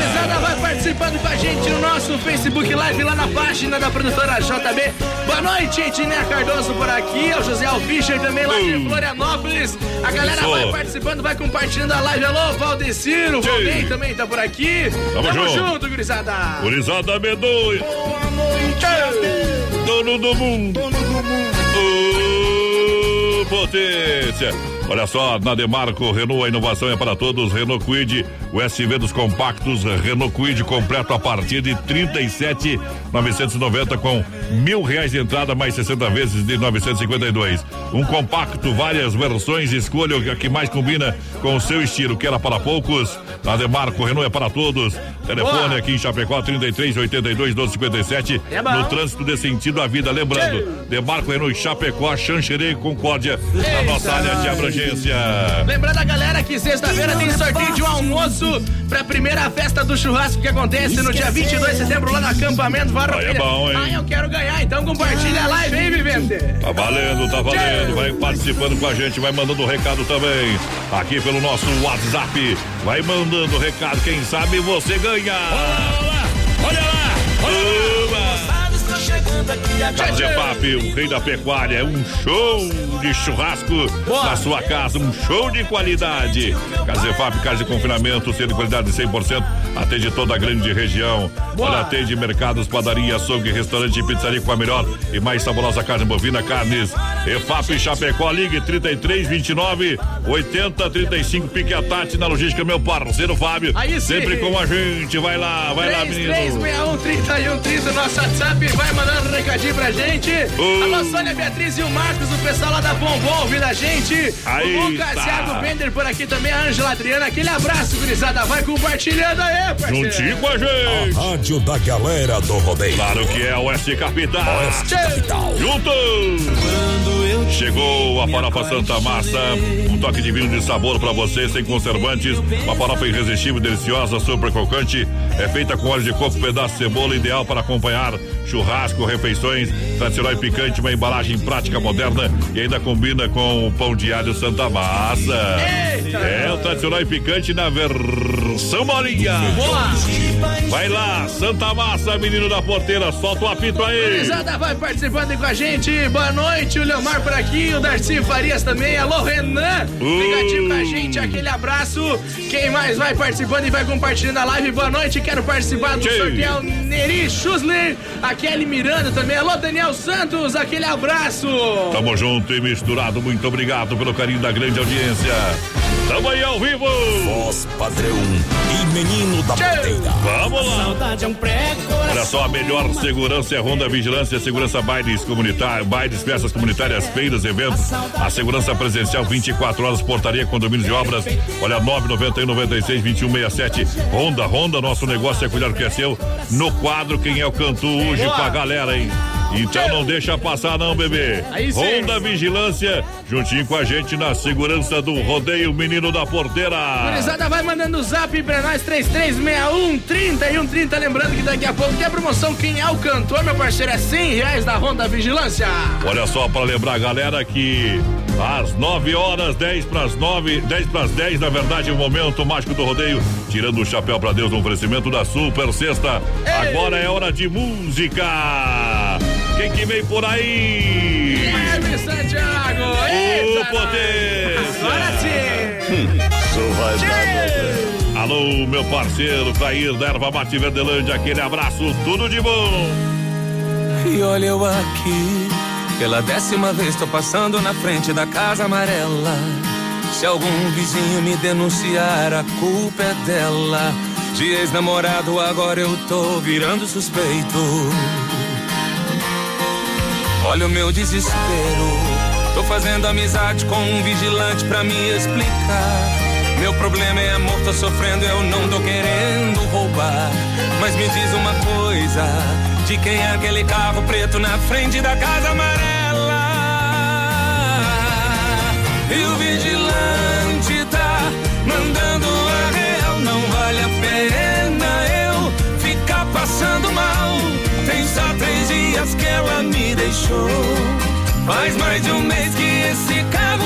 Participando com a gente no nosso Facebook Live lá na página da produtora JB. Boa noite, Ednei Cardoso por aqui, o José Alficher também lá de Florianópolis. A galera vai participando, vai compartilhando a live. Alô, Valdeciro, o Valdeir também tá por aqui. Tamo junto. junto, gurizada. Gurizada medonha. Dono do mundo. Ô, potência. Olha só, na Demarco, Renault, a inovação é para todos. Renault Quid, o SV dos compactos, Renault Quid completo a partir de 37,990 com mil reais de entrada, mais 60 vezes de 952. Um compacto, várias versões, escolha a que mais combina com o seu estilo, que era para poucos. Na Demarco, Renault é para todos. Telefone Boa. aqui em Chapecó, 33 82 12 57. É no trânsito de sentido à vida. Lembrando, Demarco Renault Chapecó, Xanxerê Concórdia, na nossa área de abrangência. Lembrando a galera que sexta-feira tem sorteio de um almoço pra primeira festa do churrasco que acontece no dia 22 de setembro lá no acampamento Farroupilha. Aí é bom, hein? Ah, eu quero ganhar, então compartilha a live, hein, Vivente? Tá valendo, tá valendo. Vai participando com a gente, vai mandando recado também. Aqui pelo nosso WhatsApp. Vai mandando recado, quem sabe você ganha. Olha lá, Estou chegando aqui agora. Cazefap, o rei da pecuária, é um show de churrasco na sua casa, um show de qualidade. Cazefap, casa de confinamento, sendo de qualidade de 100%, atende toda a grande região. Olha, atende mercados, padaria, açougue, restaurante e pizzaria com a melhor e mais saborosa carne bovina, carnes. EFAP Chapecó, ligue 33 29 80 35, pique a Tati na logística, meu parceiro Fábio. Aí sim. Sempre com a gente, vai lá, vai lá, menino. 3361 31 30 nosso WhatsApp, vai mandando um recadinho pra gente. Uh. Alô, Sônia Beatriz e o Marcos, o pessoal lá da Bombom ouvindo a gente. Aí, o Lucas, tá. Thiago Bender por aqui também, a Ângela Adriana, aquele abraço, gurizada, vai compartilhando aí, parceiro. Juntinho com a gente. A rádio da galera do rodeio. Claro que é Oeste Capital. Oeste Capital. Juntos! Chegou a farofa Santa Massa, um toque divino de sabor pra você, sem conservantes. Uma farofa irresistível, deliciosa, super crocante. É feita com óleo de coco, pedaço de cebola, ideal para acompanhar churrasco, refeições, tradicional e picante, uma embalagem prática, moderna e ainda combina com o pão de alho Santa Massa. É o tradicional e picante na versão bolinha. Boa! Vai lá, Santa Massa, menino da porteira, solta o apito aí. Gurizada vai participando com a gente. Boa noite, o Leomar por aqui, o Darcy Farias também. Alô, Renan. Ligadinho com a gente, aquele abraço. Quem mais vai participando e vai compartilhando a live? Boa noite, quero participar do Tchê. sorteio Neri Schusler, a Kelly Miranda também. Alô, Daniel Santos, aquele abraço. Tamo junto e misturado. Muito obrigado pelo carinho da grande audiência. Tamo aí ao vivo. Voz padrão e menino da porteira. Vamos lá. Saudade é um prego. Olha só, a melhor segurança é Ronda Vigilância, segurança bailes comunitários, bailes, festas comunitárias, feiras, eventos, a segurança presencial 24 horas, portaria, condomínios e obras. Olha, 991 96 2167. Ronda, Ronda, nosso negócio é cuidar do que é seu. No quadro, quem é o canto hoje Boa. pra galera, hein? Então não deixa passar não, bebê. Ronda Vigilância, juntinho com a gente na segurança do rodeio Menino da Porteira. Gurizada vai mandando o zap pra nós, 3361 30 e 130. Lembrando que daqui a pouco tem a promoção Quem é o Cantor, meu parceiro, é 100 reais da Ronda Vigilância. Olha só, para lembrar a galera que às 9 horas, 10 para as 9, 10 para as 10, na verdade, o momento mágico do rodeio, tirando o chapéu para Deus no oferecimento da Super Sexta. Agora é hora de música. Quem que vem por aí? Guilherme Santiago. O Eita, potência. Agora sim. Alô, meu parceiro Cair da Erva Mate Verdelândia, aquele abraço, tudo de bom. E olha eu aqui, pela décima vez tô passando na frente da casa amarela. Se algum vizinho me denunciar, a culpa é dela. De ex-namorado, agora eu tô virando suspeito. Olha o meu desespero. Tô fazendo amizade com um vigilante pra me explicar. Meu problema é amor, tô sofrendo, eu não tô querendo roubar. Mas me diz uma coisa: de quem é aquele carro preto na frente da casa amarela? E o vigilante tá mandando a real, não vale a pena eu ficar passando mal. Tem só três dias que ela me deixou. Faz mais de um mês que esse carro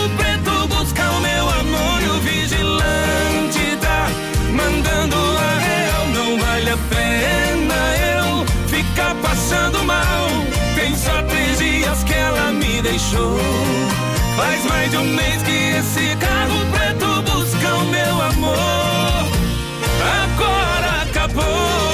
vale a pena eu ficar passando mal. Tem só três dias que ela me deixou. Faz mais de um mês que esse carro preto busca o meu amor. Agora acabou.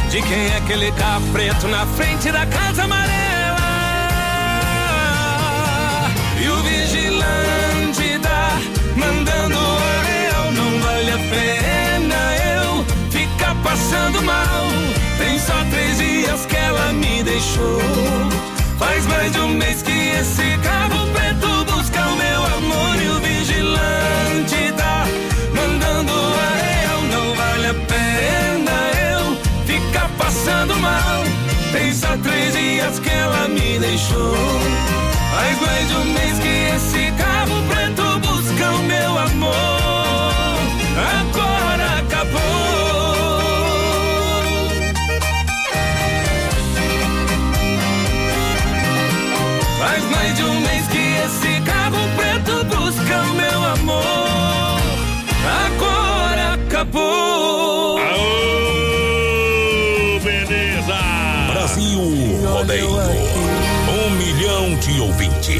de quem é aquele carro preto na frente da casa amarela? E o vigilante tá mandando real, não vale a pena eu ficar passando mal. Tem só três dias que ela me deixou. Faz mais de um mês que esse carro preto busca o meu amor e o vigilante tá Tem só três dias que ela me deixou. Faz mais de um mês que esse carro preto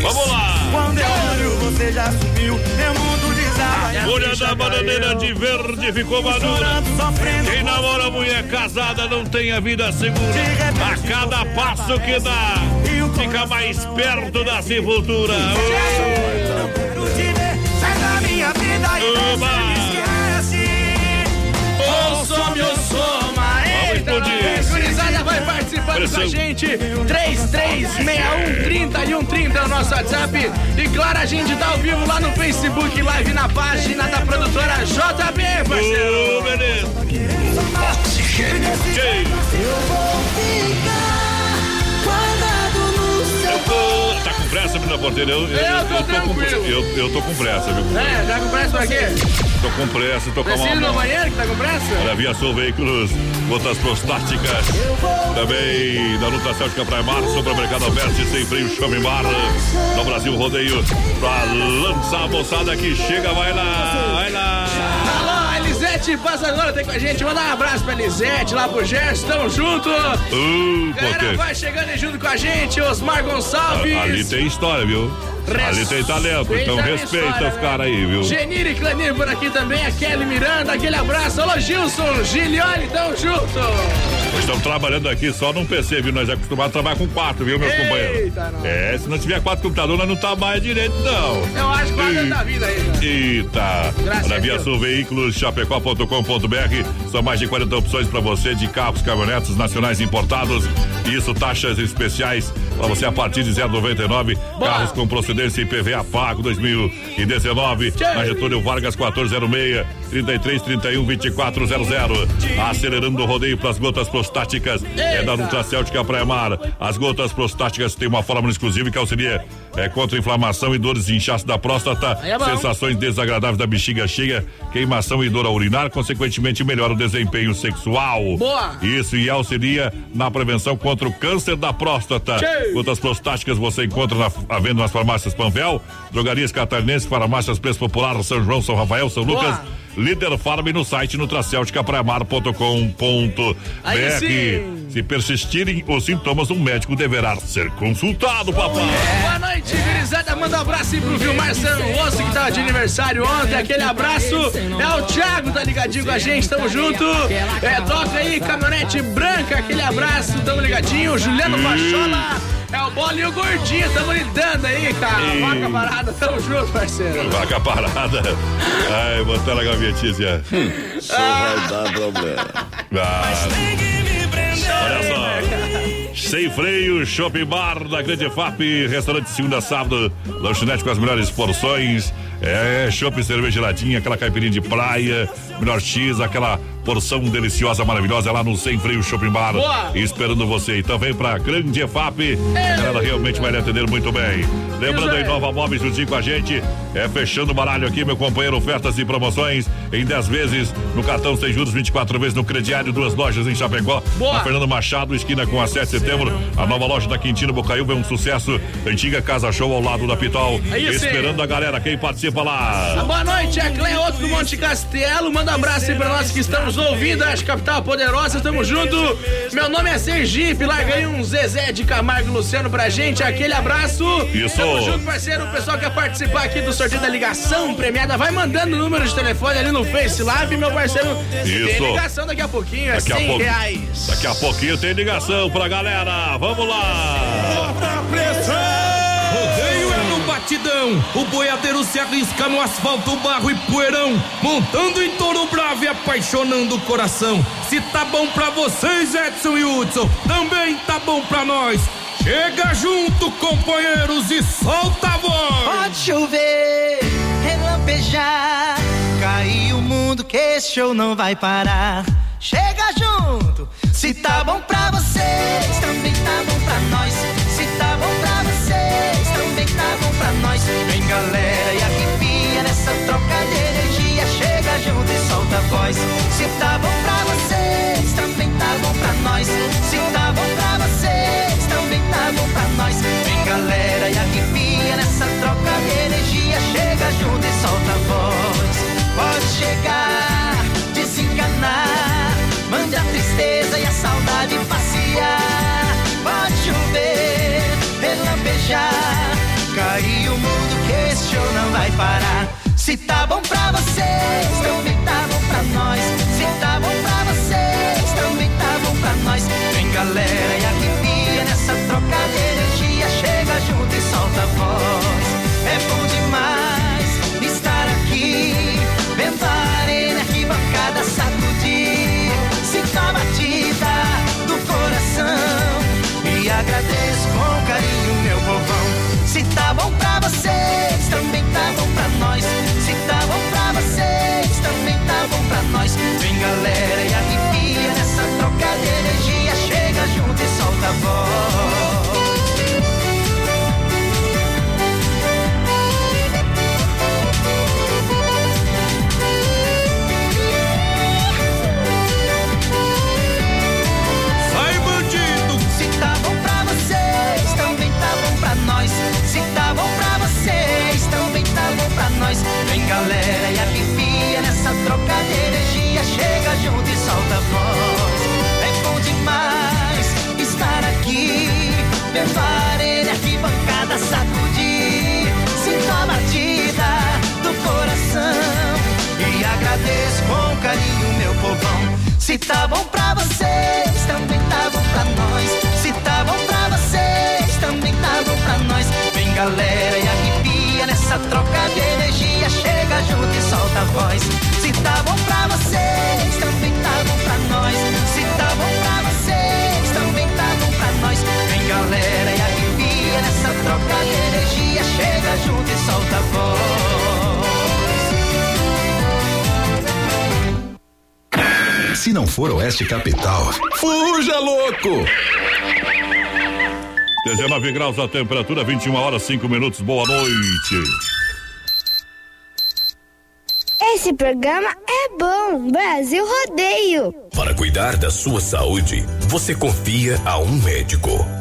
Vamos lá! Quando eu olho, você já sumiu. Meu mundo desaba. ficha da bananeira de verde ficou madura. Quem namora mulher casada não tem a vida segura. A cada passo que dá, fica mais perto da sepultura. Sai da minha vida e Oba! Ô, some, soma. Eita, nós. Participando com a gente. 3361 30 e 130 é o nosso WhatsApp. E claro, a gente tá ao vivo lá no Facebook Live na página da produtora JB, parceiro. Ô, beleza. Eu vou ficar guardado no seu pressa, menina porteira? Eu, eu, Eu tô com, tranquilo. eu, eu tô com pressa, viu? É, tá com pressa pra quê? Tô com pressa, tô com Precisa ir no uma. banheiro que tá com pressa? Olha, Via Sul Veículos, gotas prostáticas. Também da Luta Céltica Praia Mar, Supermercado Alberti, Sem Freio Shopping Bar. No Brasil Rodeio, pra lançar a moçada que chega, vai lá, vai lá. Alô, a Elisete passa agora, tem com a gente. Mandar um abraço pra Elisete, lá pro Gerson, tamo junto. Uh, Galera, porque vai chegando aí junto com a gente, Osmar Gonçalves. ali tem história, viu? Ali tem talento, então a respeita história, os né? caras aí, viu? Genir e Clanir por aqui também, a Kelly Miranda, aquele abraço. Alô, Gilson, Gilioli, tamo junto. Nós estamos trabalhando aqui só num PC, viu? Nós é acostumado a trabalhar com quatro, viu, meus Eita, companheiros? nós. É, se não tiver quatro computadores, nós não tá mais direito, não. Eu acho que vai Ih. da vida aí, cara. Eita! Graças Na Via. Sul Veículos, chapecó.com.br. São mais de 40 opções para você de carros, caminhonetes nacionais importados. Isso, taxas especiais para você a partir de 0,99. Carros com procedência IPVA pago 2019. Na Getúlio Vargas 1406 33 31 2400. Acelerando o rodeio para as gotas prostáticas. É da Nutracêutica Praia Mar. As gotas prostáticas têm uma fórmula exclusiva que auxilia é, contra inflamação e dores de inchaço da próstata. É sensações desagradáveis da bexiga cheia, queimação e dor ao urinar, consequentemente melhora o desempenho sexual. Boa. Isso e auxilia na prevenção contra o câncer da próstata. Tchê. Gotas prostáticas você encontra na, à venda nas farmácias Panvel, drogarias catarinenses, farmácias Preço Popular, São João, São Rafael, São Boa. Lucas. Líder Farm no site sim. Se persistirem os sintomas, um médico deverá ser consultado, papai. Boa noite, gurizada. Manda um abraço aí pro Vilmar Osso, que tava de aniversário ontem. Aquele abraço. É o Thiago, tá ligadinho com a gente, tamo junto. É, toca aí, caminhonete branca, aquele abraço, tamo ligadinho. Juliano Pachola. É o Bola e o Gordinho, tamo lidando aí, cara. Ei. Vaca parada, tamo junto, parceiro. Vaca parada. Ai, botar na gavetinha. Só vai dar problema. olha só. Sem freio, Shopping Bar da Grande FAP, restaurante segunda a sábado, lanchonete com as melhores porções. É, shopping, cerveja geladinha, aquela caipirinha de praia, melhor X, aquela porção deliciosa, maravilhosa lá no Sem Freio Shopping Bar. Boa. Esperando você. Então vem pra Grande EFAP. Ela realmente vai lhe atender muito bem. Lembrando aí, Nova Móveis juntinho com a gente. É fechando o baralho aqui, meu companheiro. Ofertas e promoções em 10 vezes no cartão sem juros, 24 vezes no crediário. Duas lojas em Chapecó. Boa. Na Fernando Machado, esquina com a 7 de setembro. A nova loja da Quintino Bocaiúva é um sucesso. Antiga Casa Show ao lado da Pitol. Aí sim. Esperando a galera. Quem participa lá? Boa noite, é Outro do Monte Castelo. Manda um abraço aí pra nós que estamos ouvindo. Acho Capital Poderosa, tamo junto. Meu nome é Sergipe, larga aí um Zezé de Camargo e Luciano pra gente. Aquele abraço. Isso. Tamo junto, parceiro. O pessoal quer participar aqui do sorteio da ligação premiada. Vai mandando o número de telefone ali no Face Live, meu parceiro. Isso. Tem ligação daqui a pouquinho, é Daqui a 100 pouco- reais. Daqui a pouquinho tem ligação pra galera. Vamos lá. É no batidão, o boiadeiro se arrisca no asfalto, barro e poeirão, montando em touro bravo e apaixonando o coração. Se tá bom pra vocês, Edson e Hudson, também tá bom pra nós. Chega junto, companheiros, e solta a voz. Pode chover, relampejar, cair o mundo que esse show não vai parar. Chega junto, se tá bom pra vocês, também tá bom pra nós. Se tá bom pra bom pra nós. Vem galera e arrepia nessa troca de energia. Chega junto e solta a voz. Se tá bom pra vocês, também tá bom pra nós. Se tá bom pra vocês, também tá bom pra nós. Vem galera e arrepia nessa troca de energia. Chega junto e solta a voz. Pode chegar, desencanar. Mande a tristeza e a saudade passear. Pode chover, relampejar. Cair o mundo que esse show não vai parar. Se tá bom pra vocês, também tá bom pra nós. Se tá bom pra vocês, também tá bom pra nós. Vem galera e arrepia nessa troca de energia. Chega junto e solta a voz. tá bom pra vocês, também tá bom pra nós. Se tá bom pra vocês, também tá bom pra nós. Vem galera e arrepia nessa troca de energia. Chega junto e solta a voz. vez com carinho, meu povão. Se tá bom pra vocês, também tá bom pra nós. Se tá bom pra vocês, também tá bom pra nós. Vem galera e arrepia nessa troca de energia. Chega junto e solta a voz. Se tá bom pra vocês, também tá bom pra nós. Não for Oeste Capital, fuja louco! 19 graus a temperatura, 21 horas 5 minutos. Boa noite. Esse programa é bom. Brasil Rodeio. Para cuidar da sua saúde, você confia a um médico.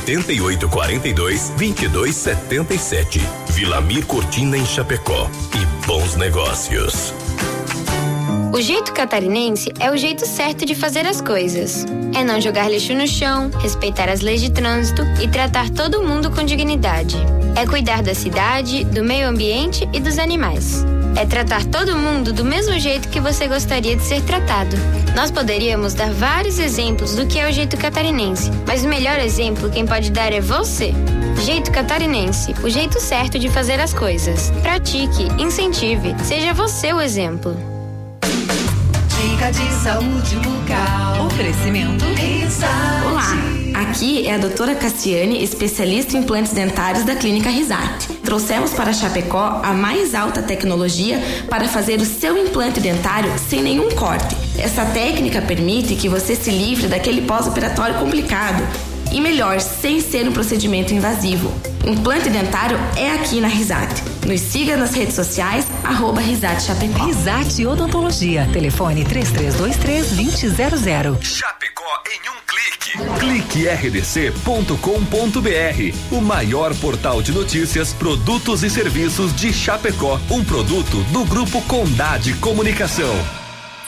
88 42 22 77. Vilamir Cortina em Chapecó. E bons negócios. O jeito catarinense é o jeito certo de fazer as coisas. É não jogar lixo no chão, respeitar as leis de trânsito e tratar todo mundo com dignidade. É cuidar da cidade, do meio ambiente e dos animais. É tratar todo mundo do mesmo jeito que você gostaria de ser tratado. Nós poderíamos dar vários exemplos do que é o jeito catarinense, mas o melhor exemplo quem pode dar é você. Jeito catarinense, o jeito certo de fazer as coisas. Pratique, incentive, seja você o exemplo. Dica de saúde bucal. Oferecimento. Olá, aqui é a doutora Cassiane, especialista em implantes dentários da Clínica Risate. Trouxemos para Chapecó a mais alta tecnologia para fazer o seu implante dentário sem nenhum corte. Essa técnica permite que você se livre daquele pós-operatório complicado e melhor, sem ser um procedimento invasivo. Implante dentário é aqui na Risate. Nos siga nas redes sociais, arroba Risate Chapecó. Risate Odontologia. Telefone 3323-2000. Chapecó em um clique. cliquerdc.com.br. O maior portal de notícias, produtos e serviços de Chapecó. Um produto do Grupo Condade Comunicação.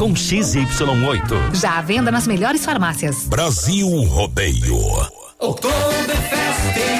com XY8. Já à venda nas melhores farmácias. Brasil Rodeio. Oktoberfest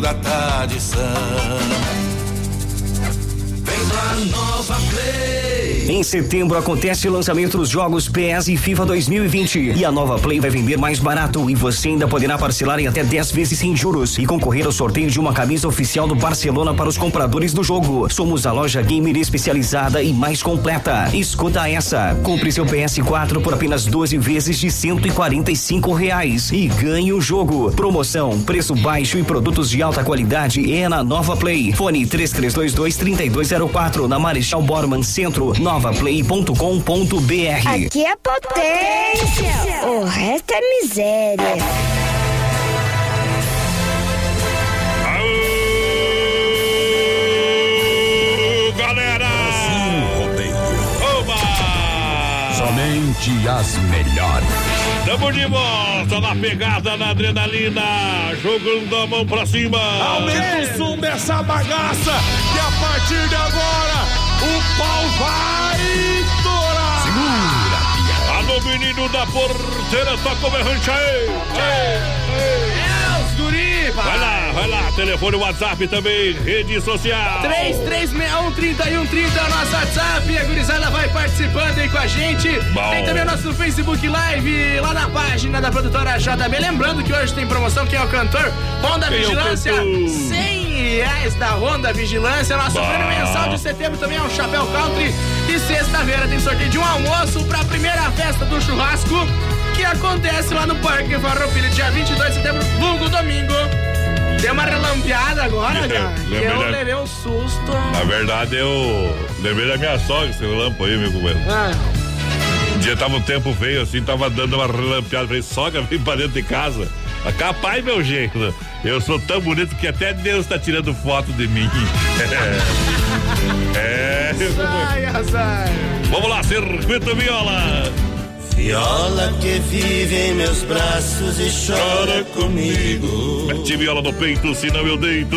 da tradição. Vem lá, Nova Play. Em setembro acontece o lançamento dos jogos PS e FIFA 2020 e a nova Play vai vender mais barato e você ainda poderá parcelar em até 10 vezes sem juros e concorrer ao sorteio de uma camisa oficial do Barcelona para os compradores do jogo. Somos a loja gamer especializada e mais completa. Escuta essa. Compre seu PS4 por apenas 12 vezes de 145 reais e ganhe o jogo. Promoção, preço baixo e produtos de alta qualidade é na Nova Play. Fone 3322 3204 na Marechal Borman Centro, novaplay.com.br. Aqui é potência. O resto é miséria. Aô, galera! Oba! Somente as melhores. Tamo de volta na pegada, na adrenalina, jogando a mão pra cima. Aumenta o som dessa bagaça e a partir de agora o pau vai estourar. Segura, Alô, menino da porteira, toca o berrante aí. É, os guri, Vai lá, vai lá, telefone, WhatsApp também, rede social. 3361-3130 é o nosso WhatsApp. A gurizada vai participando aí com a gente. Bom. Tem também o nosso Facebook Live lá na página da produtora JB. Lembrando que hoje tem promoção. Quem é o cantor? Honda Quem é Vigilância. cantor? 100 reais da Honda Vigilância. Nosso Bah. prêmio mensal de setembro também é um Chapéu Country. E sexta-feira tem sorteio de um almoço pra primeira festa do churrasco. Que acontece lá no Parque Farroupilha, dia 22 de setembro, vulgo domingo. Deu uma relampeada agora, cara. Lembrei eu da- levei um susto. Na verdade, eu lembrei da minha sogra, esse lampo aí, meu companheiro. Ah, Um dia tava um tempo feio assim, tava dando uma relampeada. Falei, sogra, vem pra dentro de casa. Capaz, meu jeito. Eu sou tão bonito que até Deus tá tirando foto de mim. É. Sai, azar. Vamos lá, circuito viola. Viola que vive em meus braços e chora comigo. Mete viola no peito, senão eu deito.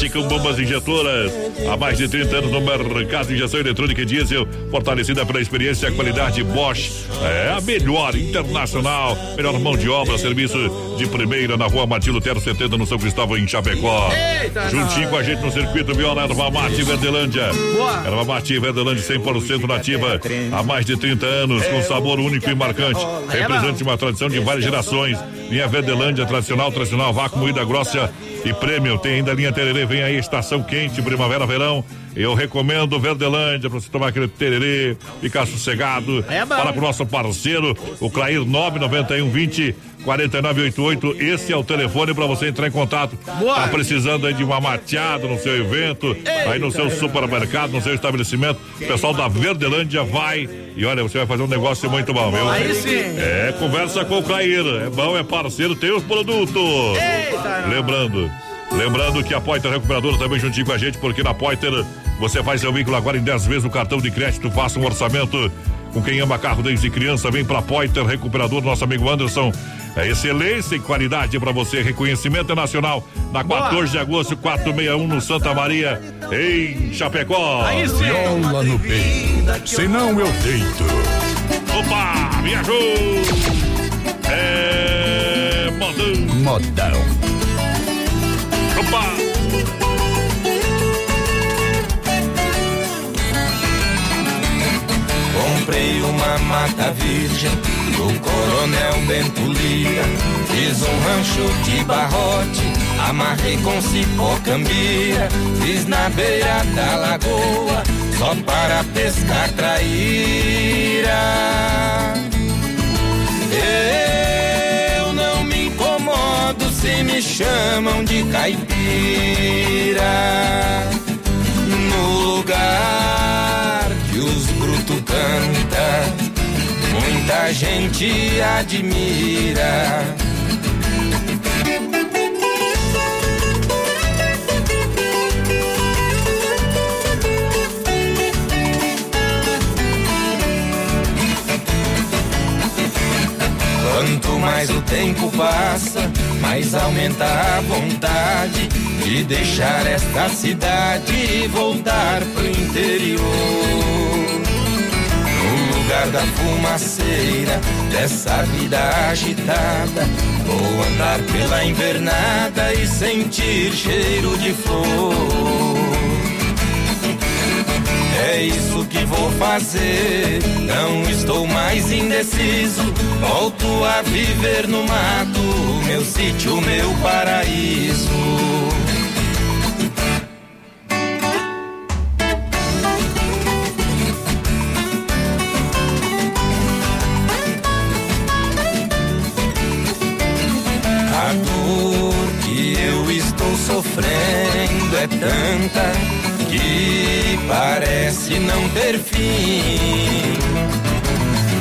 Chicão Bombas Injetoras, há mais de 30 anos no mercado de injeção eletrônica e diesel, fortalecida pela experiência e a qualidade Bosch. É a melhor internacional, melhor mão de obra, serviço de primeira na rua Martino Tero 70 no São Cristóvão, em Chapecó. Eita, Juntinho com a gente no circuito Viola Erva Mate Verdelândia. Boa. Erva Mate Verdelândia 100% nativa, há mais de 30 anos, com sabor único e marcante. Representante de uma tradição de várias gerações. Linha Verdelândia, tradicional, tradicional, vácuo, moída grossa e prêmio. Tem ainda a linha Tererê, vem aí, estação quente, primavera, verão. Eu recomendo Verdelândia pra você tomar aquele tererê, ficar sossegado. É bom. Fala com o nosso parceiro, o Clair 991 20 4988. Esse é o telefone pra você entrar em contato. Boa. Tá precisando aí de uma mateada no seu evento, aí no seu supermercado, no seu estabelecimento. O pessoal da Verdelândia vai e olha, você vai fazer um negócio muito bom, viu? Aí sim. É, conversa com o Clair. É bom, é parceiro, tem os produtos. Eita, Lembrando, lembrando que a Poiter Recuperadora também juntinho com a gente, porque na Poiter você faz seu veículo agora em 10 vezes no cartão de crédito, faça um orçamento com quem ama carro desde criança, vem pra Poiter Recuperador, nosso amigo Anderson. É excelência e qualidade pra você, reconhecimento nacional na 14 de agosto, 461 no Santa Maria, em Chapecó. Aí sim. Viola no peito. Senão eu deito. Opa, viajou! É. Modão. Modão. Opa! Comprei uma mata virgem do Coronel Bento Lira. Fiz um rancho de barrote, amarrei com cipó cambira. Fiz na beira da lagoa, só para pescar traíra. Eu não me incomodo se me chamam de caipira. No lugar canta, muita gente admira. Quanto mais o tempo passa, mais aumenta a vontade de deixar esta cidade e voltar pro interior. Lugar da fumaceira, dessa vida agitada, vou andar pela invernada e sentir cheiro de flor. é isso que vou fazer. Não estou mais indeciso. Volto a viver no mato, meu sítio, meu paraíso. É tanta que parece não ter fim.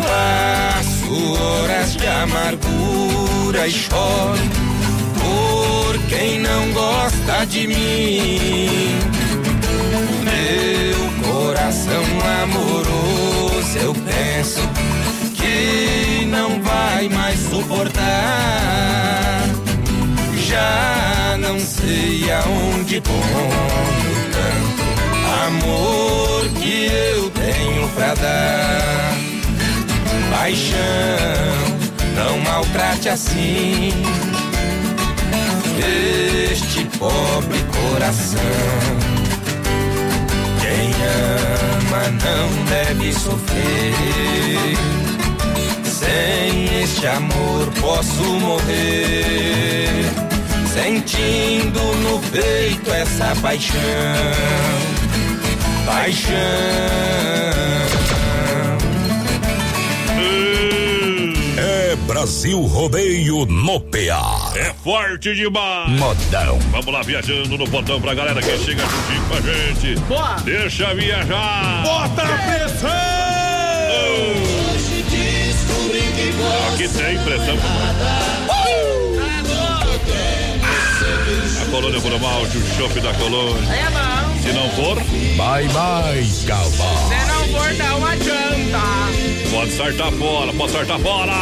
Passo horas de amargura e choro por quem não gosta de mim. Meu coração amoroso, eu penso que não vai mais suportar. Já não sei aonde ponho tanto amor que eu tenho pra dar. Paixão, não maltrate assim este pobre coração. Quem ama não deve sofrer. Sem este amor posso morrer. Sentindo no peito essa paixão. Paixão. É Brasil Rodeio no PA. É forte demais. Modão. Vamos lá, viajando no botão pra galera que chega juntinho com a gente. Boa. Deixa viajar. Bota a pressão! Hoje descobri que Aqui tem pressão. A colônia por malte, o chopp da colônia. É bom. Se não for, bye bye, calma. Se não for, não adianta. Pode sartar fora, pode sartar fora.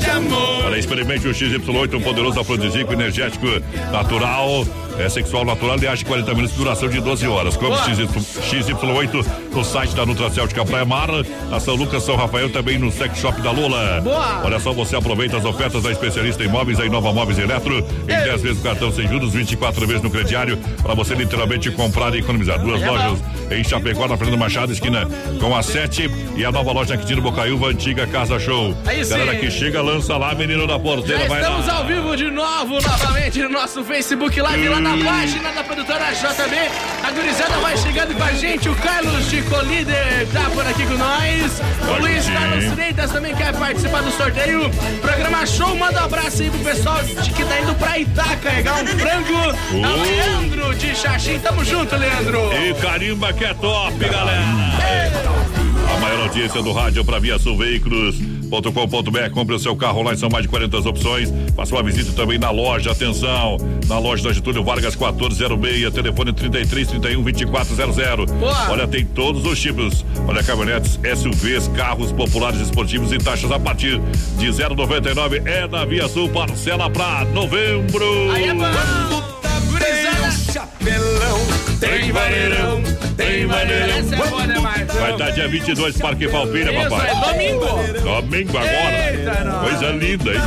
De amor. Olha, experimente o XY8, um poderoso afrodisíaco energético natural. É sexual natural e age 40 minutos de duração de 12 horas. Compre XY8 no site da Nutracêutica Praia Mar, na São Lucas, São Rafael, também no Sex Shop da Lula. Boa. Olha só, você aproveita as ofertas da especialista em móveis, a Inova Móveis Eletro, em 10 vezes no cartão sem juros, 24 vezes no crediário, para você literalmente comprar e economizar. Duas lojas em Chapecó, na Fernando Machado, esquina com a 7 e a nova loja aqui de Bocaiúva, antiga Casa Show. Aí. Galera que chega, lança lá, menino da porteira, Já vai estamos lá. ao vivo de novo, novamente, no nosso Facebook Live, lá na página da produtora JB. A gurizada vai chegando com a gente, o Carlos Chico Líder tá por aqui com nós. O Luiz. Carlos Freitas também quer participar do sorteio. Programa show, manda um abraço aí pro pessoal de que tá indo pra Itá carregar um frango. É o Oh. Leandro de Xaxim, tamo junto, Leandro. E carimba que é top, galera. A maior audiência do rádio para Via Sul Veículos.com.br. Compre o seu carro lá, são mais de 40 opções. Faça uma visita também na loja. Atenção, na loja da Getúlio Vargas 1406, telefone 33 31 2400. Boa. Olha, tem todos os tipos. Olha, caminhonetes, SUVs, carros populares esportivos e taxas a partir de 0,99 é na Via Sul, parcela pra novembro. Aí é bom. Gurizada. Chapelão, Tem vaneirão, tem vaneirão. Essa é boa demais. Vai estar dia 22, Parque Palpira, Isso, papai. é domingo. Domingo agora. Eita. Coisa linda, hein?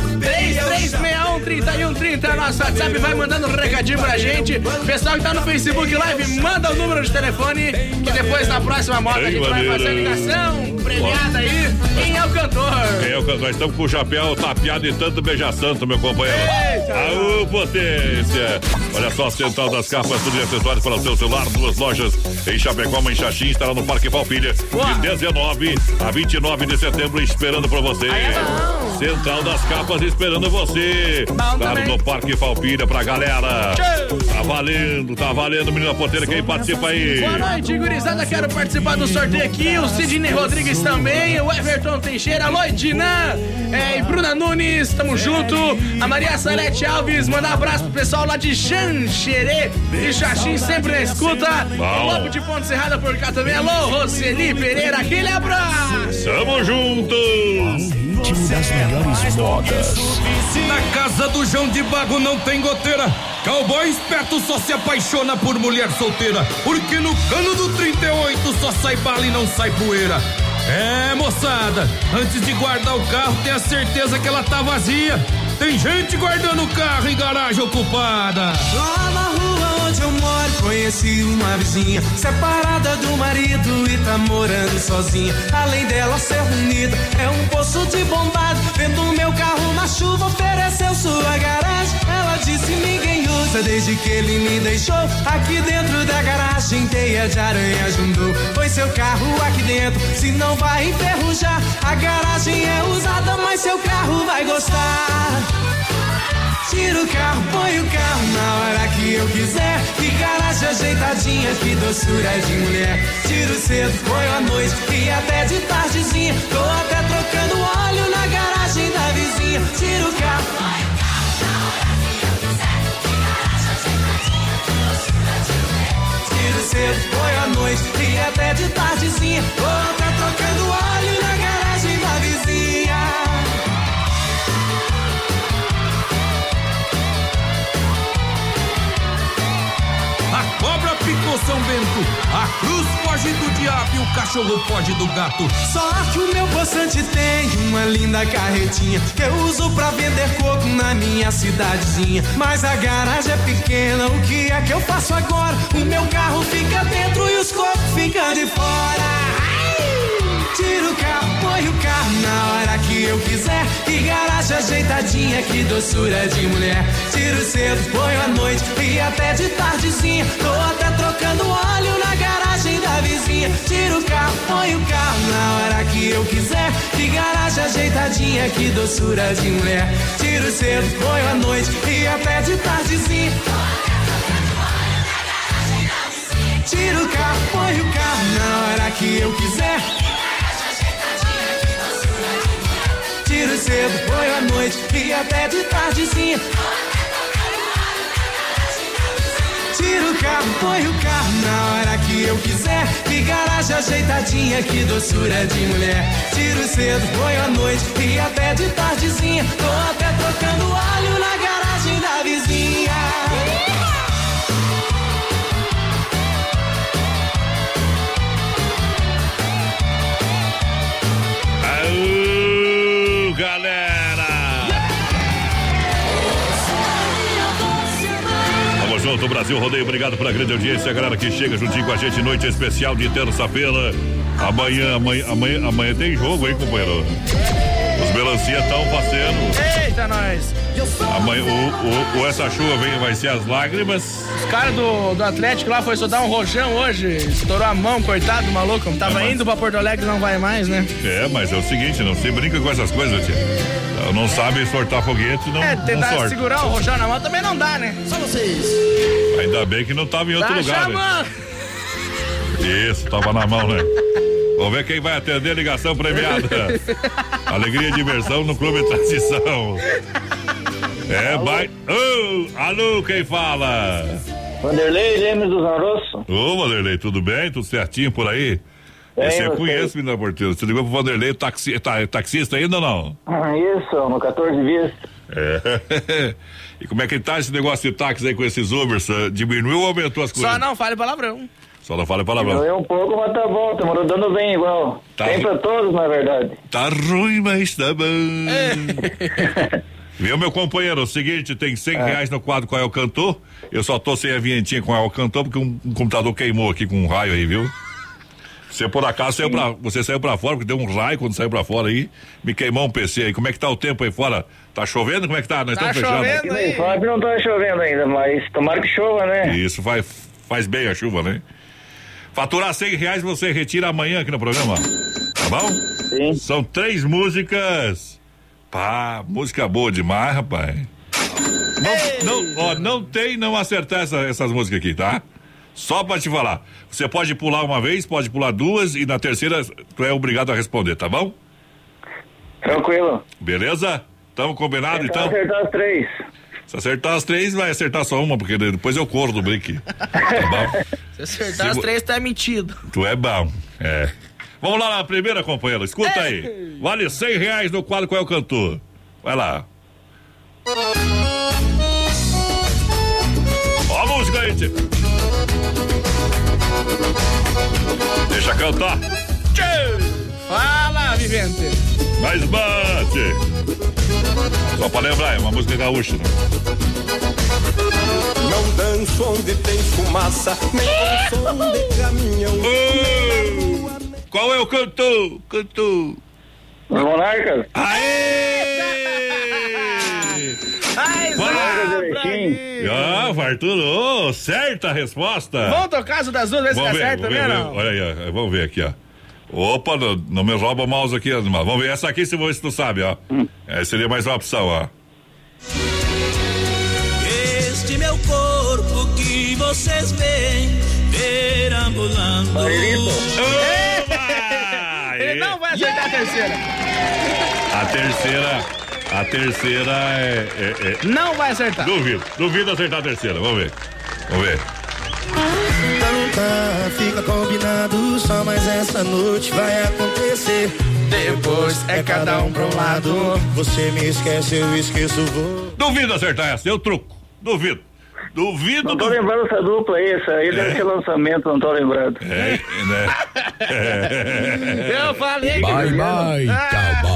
3361-3130 é nosso WhatsApp, vai mandando um recadinho pra gente. Pessoal que tá no Facebook Live, manda o número de telefone, que depois na próxima moda a gente vai fazer a ligação premiada aí. Quem é o cantor? Quem é o cantor? Nós estamos com o chapéu tapeado de tanto beija-santo, meu companheiro. Eita. Potência! Olha só, Central das Capas, tudo em acessórios para o seu celular, duas lojas em Chapecó, em Xaxim, estará no Parque Palpilha, de 19 a 29 de setembro, esperando por você. É. Central das Capas esperando você. Claro, também. no Parque Palpilha pra galera. Tá valendo, tá valendo, menina porteira, quem participa aí? Boa noite, gurizada. Quero participar do sorteio aqui. O Sidney Rodrigues também. O Everton Teixeira. Alô, Dinan. É, e Bruna Nunes. Tamo junto. A Maria Salete Alves. Mandar um abraço pro pessoal lá de Xanxerê. E Xaxim sempre na escuta. Bom. Lobo de Ponte Serrada por cá também. Alô, Roseli Pereira. Aquele abraço. Tamo juntos! Ritmo das melhores modas. Na casa do João de Bago não tem goteira. Cowboy esperto só se apaixona por mulher solteira. Porque no cano do 38 só sai bala e não sai poeira. É, moçada, antes de guardar o carro, tenha certeza que ela tá vazia. Tem gente guardando o carro em garagem ocupada. Lá na rua conheci uma vizinha separada do marido e tá morando sozinha. Além dela ser bonita, é um poço de bombado. Vendo meu carro na chuva, ofereceu sua garagem. Ela disse ninguém usa desde que ele me deixou. Aqui dentro da garagem, teia de aranha juntou. Põe seu carro aqui dentro, se não vai enferrujar. A garagem é usada, mas seu carro vai gostar. Tira o carro, põe o carro na hora que eu quiser. Que garagem ajeitadinha, que doçura de mulher. Tiro cedo, põe à noite e até de tardezinha. Tô até trocando óleo na garagem da vizinha. Tira o carro, põe o carro na hora que eu quiser. Que garagem ajeitadinha, que doçura de mulher. Tiro cedo, põe à noite e até de tardezinha. Tô até trocando óleo na garagem São Bento, a cruz foge do diabo e o cachorro foge do gato. Só que o meu poçante tem uma linda carretinha que eu uso pra vender coco na minha cidadezinha. Mas a garagem é pequena, o que é que eu faço agora? O meu carro fica dentro e os cocos ficam de fora. Tira o carro, põe o carro na hora que eu quiser. Que garagem ajeitadinha, que doçura de mulher. Tiro cedo, ponho à noite e até de tardezinha. Tô até trocando óleo na garagem da vizinha. Tira o carro, põe o carro na hora que eu quiser. Que garagem ajeitadinha, que doçura de mulher. Tiro cedo, ponho à noite e até de tardezinha. Tira o carro, põe o carro na hora que eu quiser. Tiro cedo, põe à noite e até de tardezinha. Tiro o carro, põe o carro na hora que eu quiser. Que garagem ajeitadinha, que doçura de mulher. Tiro cedo, põe à noite e até de tardezinha. Tô até trocando óleo na garagem da vizinha. Junto, Brasil Rodeio. Obrigado pela grande audiência, galera que chega juntinho com a gente. Noite especial de terça-feira. Amanhã, amanhã, amanhã, amanhã tem jogo, hein, companheiro? Os melancia estão fazendo. Eita, nós! Amanhã, o, o, o essa chuva vem, vai ser as lágrimas. Os caras do, do Atlético lá foi só dar um rojão hoje. Estourou a mão, coitado, maluco. Tava indo pra Porto Alegre não vai mais, né? É, mas é o seguinte, não se brinca com essas coisas, tia. Não sabe sortar foguete, não, É, não tentar sorta. segurar o rojão na mão também não dá, né? Só vocês. Ainda bem que não tava em outro Tá lugar. né? Isso, tava na mão, né? Vamos ver quem vai atender a ligação premiada. Alegria e diversão no Clube Transição. É, vai. Ô, alô, quem fala? Vanderlei Lemos dos Anrosso. Ô, Vanderlei, tudo bem? Tudo certinho por aí? Eu você? conheço, menina Porteira. Você ligou pro Vanderlei, taxi, tá, é taxista ainda ou não? Isso, no 14 dias. É. E como é que tá esse negócio de táxi aí com esses Ubers? Diminuiu ou aumentou as coisas? Só não fale palavrão. Só não fala palavrão. Doeu um pouco, mas tá bom, estamos rodando bem igual. Tá. Tem pra todos, na verdade. Tá ruim, mas tá bom. É. Viu, meu companheiro? O seguinte, tem 100 reais no quadro Qual é o Cantor. Eu só tô sem a vinhetinha com é o Cantor porque um, um computador queimou aqui com um raio aí, viu? Você por acaso saiu pra, você saiu pra fora, porque deu um raio quando saiu pra fora aí, me queimou um PC aí. Como é que tá o tempo aí fora? Tá chovendo? Como é que tá? Nós Tá estamos fechados. Aqui no Ifap não tá chovendo ainda, mas tomara que chova, né? Isso faz, faz bem a chuva, né? Faturar 100 reais você retira amanhã aqui no programa. Tá bom? Sim. São três músicas. Pá, música boa demais, rapaz. Não, não, ó, não tem não acertar essa- essas músicas aqui, tá? Só pra te falar. Você pode pular uma vez, pode pular duas e na terceira tu é obrigado a responder, tá bom? Tranquilo. Beleza? Tamo combinado Tentar então? acertar as três. Se acertar as três, vai acertar só uma, porque depois eu corro do brinque. Tá bom? Se acertar Se as três, tá mentido. Tu é bom, é. Vamos lá na primeira, companheiro. Escuta aí. Vale 100 reais no quadro Qual é o Cantor? Vai lá. Ó a música aí, tio. Deixa cantar. Fala, vivente. Mais bate. Só pra lembrar, é uma música gaúcha, né? Não rancho onde tem fumaça, nem com som de caminhão. Qual é o cantor? Cantor. Os monarcas. Ah, Arthur, certa a resposta. Vamos tocar as das duas vezes que Vamos ver, acerta ver, não? Olha aí, ó, vamos ver aqui, ó. Opa, não, não me rouba o mouse aqui, animal. Vamos ver essa aqui, se você tu sabe, ó. É, seria mais uma opção, ó. Este meu corpo que vocês veem perambulando. Ele não vai acertar a terceira. A terceira, a terceira é, é- é- Não vai acertar. Duvido, duvido acertar a terceira, vamos ver. Vamos ver. Então tá, fica combinado, só mais essa noite vai acontecer. Depois é cada um pra um lado. Você me esquece, eu esqueço você. Duvido acertar essa, eu truco. Duvido. Duvido. Não tô lembrando essa dupla aí, essa aí deve ser lançamento, não tô lembrado. É, né? Eu falei que. Bye, bye, cowboy.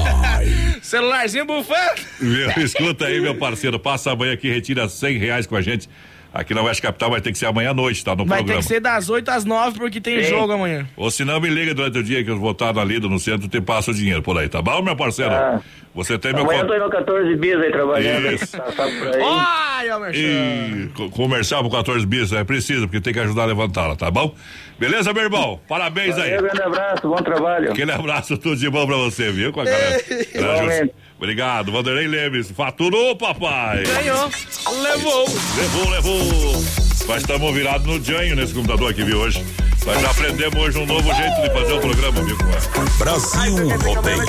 Celularzinho bufando. Meu, escuta aí, meu parceiro. Passa amanhã aqui, retira cem reais com a gente. Aqui na Oeste Capital vai ter que ser amanhã à noite, tá? No Vai ter programa. que ser das 8 às 9 porque tem jogo amanhã. Ou se não, me liga durante o dia que eu vou estar na lida no centro e te passo o dinheiro por aí, tá bom, meu parceiro? Ah. Você tem meu Amanhã eu tô indo 14 bis aí trabalhando. Isso. Tá, por aí. Olha, E co- comercial por 14 bis é preciso, porque tem que ajudar a levantá-la, tá bom? Beleza, meu irmão? Parabéns aí. Valeu, grande abraço, bom trabalho. Aquele abraço, tudo de bom pra você, viu? Com a galera. Obrigado, Vanderlei Lemes. Faturou, papai. Ganhou. Levou. Levou, levou. Nós estamos virados no Janho nesse computador aqui, viu, hoje. Nós já aprendemos hoje um novo jeito de fazer o programa, é? Brasil Rodeio.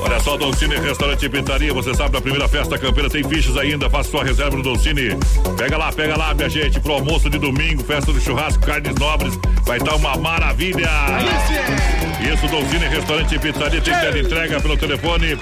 Olha só, Dolcine Restaurante e Pintaria, você sabe, na primeira festa campeira tem fichas ainda, faça sua reserva no Dolcine. Pega lá, pega lá, minha gente, pro almoço de domingo, festa do churrasco, carnes nobres, vai estar uma maravilha. Isso, Dolcine Restaurante e Pizzaria tem tela entrega pelo telefone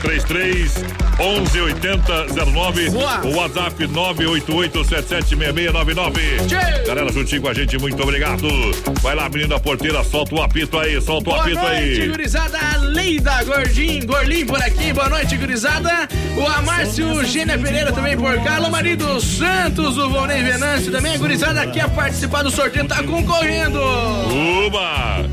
33 11 80 09 o WhatsApp 988776699. Galera, juntinho com a gente, muito obrigado. Vai lá, menina porteira, solta o apito aí, solta o Boa apito noite, aí. gurizada. Leida Gordinho, Gorlim por aqui. Boa noite, gurizada. O Amárcio Gênia Pereira também por cá. Alô, marido Santos, o Volney Venâncio também. A gurizada aqui a participar do sorteio tá concorrendo. Uba!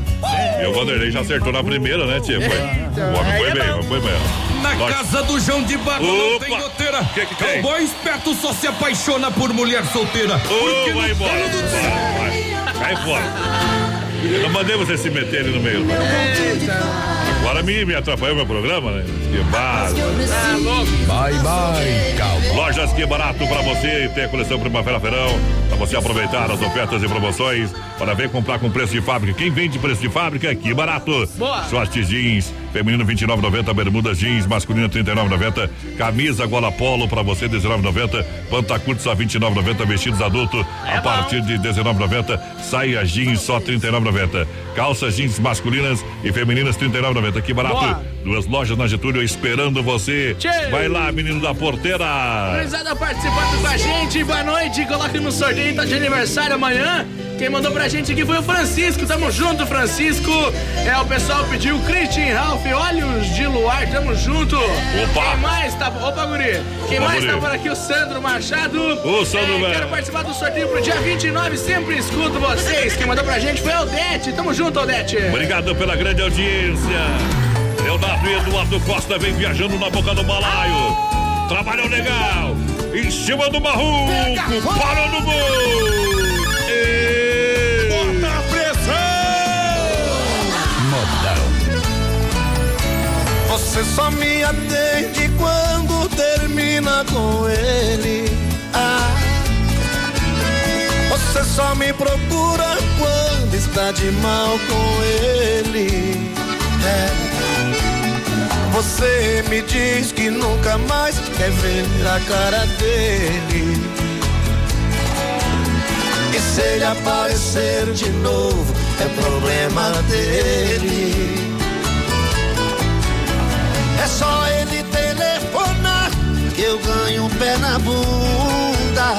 E o Vanderlei já acertou na primeira, né, tia? Foi. O homem foi bem, foi bem. Na Nós- casa do João de Barro não tem goteira. Que que tem? Cowboy esperto só se apaixona por mulher solteira. Porque Ô, vai embora. Cai fora. Eu não mandei você se meter ali no meio. Agora me, me atrapalhou meu programa, né? Que barato. Bye, bye, calma. Lojas Que Barato pra você. Tem a coleção Primavera-Verão. Pra você aproveitar as ofertas e promoções. Para ver comprar com preço de fábrica. Quem vende preço de fábrica, Que Barato. Boa. Shorts jeans. Feminino 29,90. Bermudas jeans. Masculino 39,90. Camisa gola polo pra você 19,90. Pantacurtos a 29,90. Vestidos adulto a partir de 19,90. Saia jeans só 39,90. Calças jeans masculinas e femininas 39,90. Que barato. Boa. Duas lojas na Getúlio esperando você. Tchê. Vai lá, menino da porteira. Gurizada participando com a gente, boa noite. Coloque no sorteio, tá de aniversário amanhã. Quem mandou pra gente aqui foi o Francisco. Tamo junto, Francisco. É, o pessoal pediu Christian Ralph, Olhos de Luar, tamo junto. Opa. Quem mais tá. Opa, Guri. Quem Opa, mais guri. tá por aqui? O Sandro Machado. Ô, Sandro, É, velho. Quero participar do sorteio pro dia 29. Sempre escuto vocês. Quem mandou pra gente foi a Odete. Tamo junto, Odete. Obrigado pela grande audiência. Leonardo e Eduardo Costa vem viajando na boca do balaio. Trabalhou legal. Em cima do marruco. Parou no gol. E... Bota a Você só me atende quando termina com ele. Ah, você só me procura quando está de mal com ele. É. Você me diz que nunca mais quer ver a cara dele. E se ele aparecer de novo, é problema dele. É só ele telefonar que eu ganho um pé na bunda.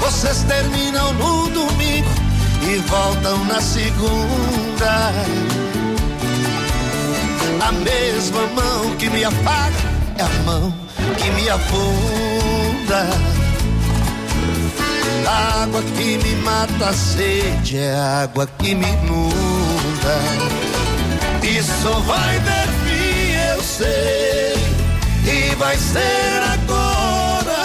Vocês terminam no domingo e voltam na segunda. A mesma mão que me apaga é a mão que me afunda. A água que me mata a sede é a água que me inunda. Isso vai ter fim, eu sei, e vai ser agora.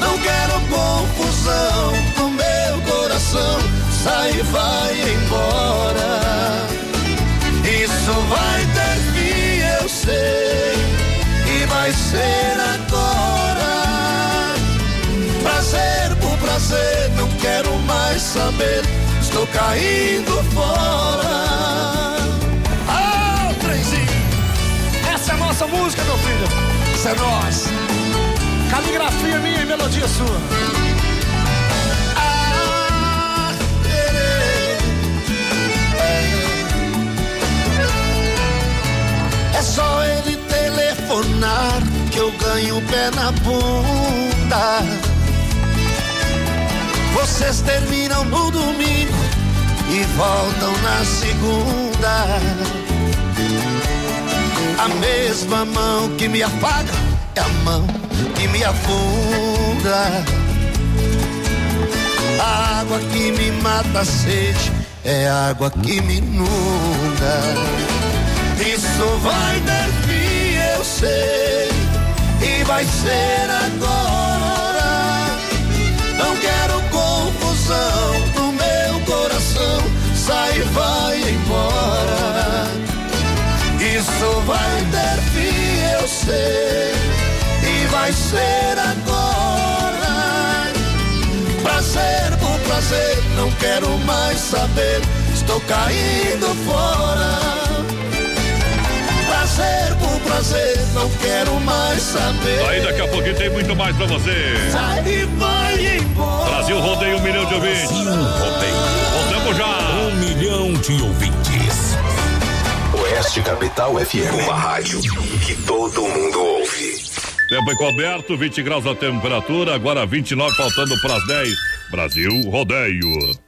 Não quero confusão no meu coração, sai e vai embora. Sei, e vai ser agora. Prazer por prazer, não quero mais saber, estou caindo fora. Ah, trenzinho! Essa é a nossa música, meu filho. Essa é nós. Caligrafia minha e melodia sua. Só ele telefonar que eu ganho o pé na bunda. Vocês terminam no domingo e voltam na segunda. A mesma mão que me apaga é a mão que me afunda. A água que me mata a sede é a água que me inunda. Isso vai ter fim, eu sei, e vai ser agora. Não quero confusão no meu coração, sai e vai embora. Isso vai ter fim, eu sei, e vai ser agora. Prazer por prazer, não quero mais saber, estou caindo fora. Prazer por prazer, não quero mais saber. Aí daqui a pouquinho tem muito mais pra você. Sai e vai embora. Brasil rodeia um milhão de ouvintes. Voltamos já. Um milhão de ouvintes. Oeste Capital FM. Uma rádio que todo mundo ouve. Tempo encoberto, 20 graus a temperatura, agora 29, faltando para as 10. Brasil rodeio.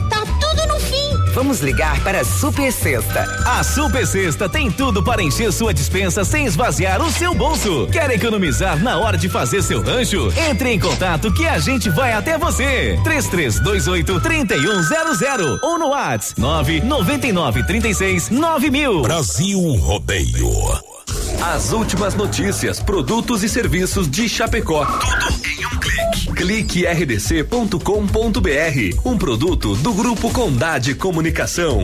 Vamos ligar para a Super Sexta. A Super Sexta tem tudo para encher sua dispensa sem esvaziar o seu bolso. Quer economizar na hora de fazer seu rancho? Entre em contato que a gente vai até você. 3328 3100 ou no WhatsApp 999 36 9000. Brasil Rodeio. As últimas notícias, produtos e serviços de Chapecó. Tudo clique. Rdc.com.br. Um produto do Grupo Condade Comunicação.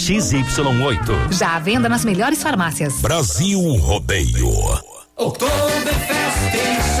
XY8. Já à venda nas melhores farmácias. Brasil Rodeio. Oktoberfest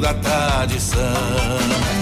da tradição.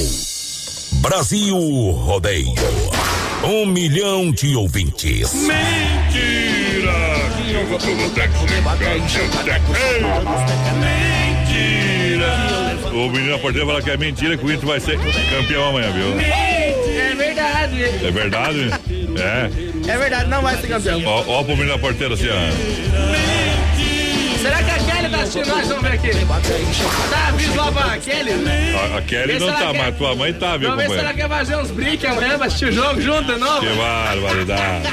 Brasil Rodeio. Um milhão de ouvintes. Mentira! Mentira! O menino da porteira fala que é mentira que o Inter vai ser campeão amanhã, viu? É verdade. É verdade? É. É verdade, não vai ser campeão. Ó, ó pro menino da porteira assim, ó. Será que a Kelly tá assistindo nós? Vamos ver aqui. Tá, aviso lá pra Kelly. A, a Kelly não tá, quer- mas tua mãe tá, viu, Vamos ver se ela companheiro? quer fazer uns brinques amanhã pra assistir o jogo junto novo. Que barbaridade.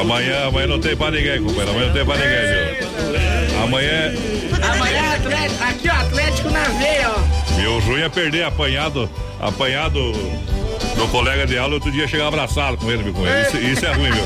Amanhã, amanhã não tem pra ninguém, companheiro. Amanhã não tem pra ninguém, viu? Amanhã, Amanhã é Atlético, aqui ó, Atlético na veia, ó. meu ruim é perder apanhado, apanhado do colega de aula, outro dia chegar abraçado com ele, viu, com ele. Isso, isso é ruim, viu?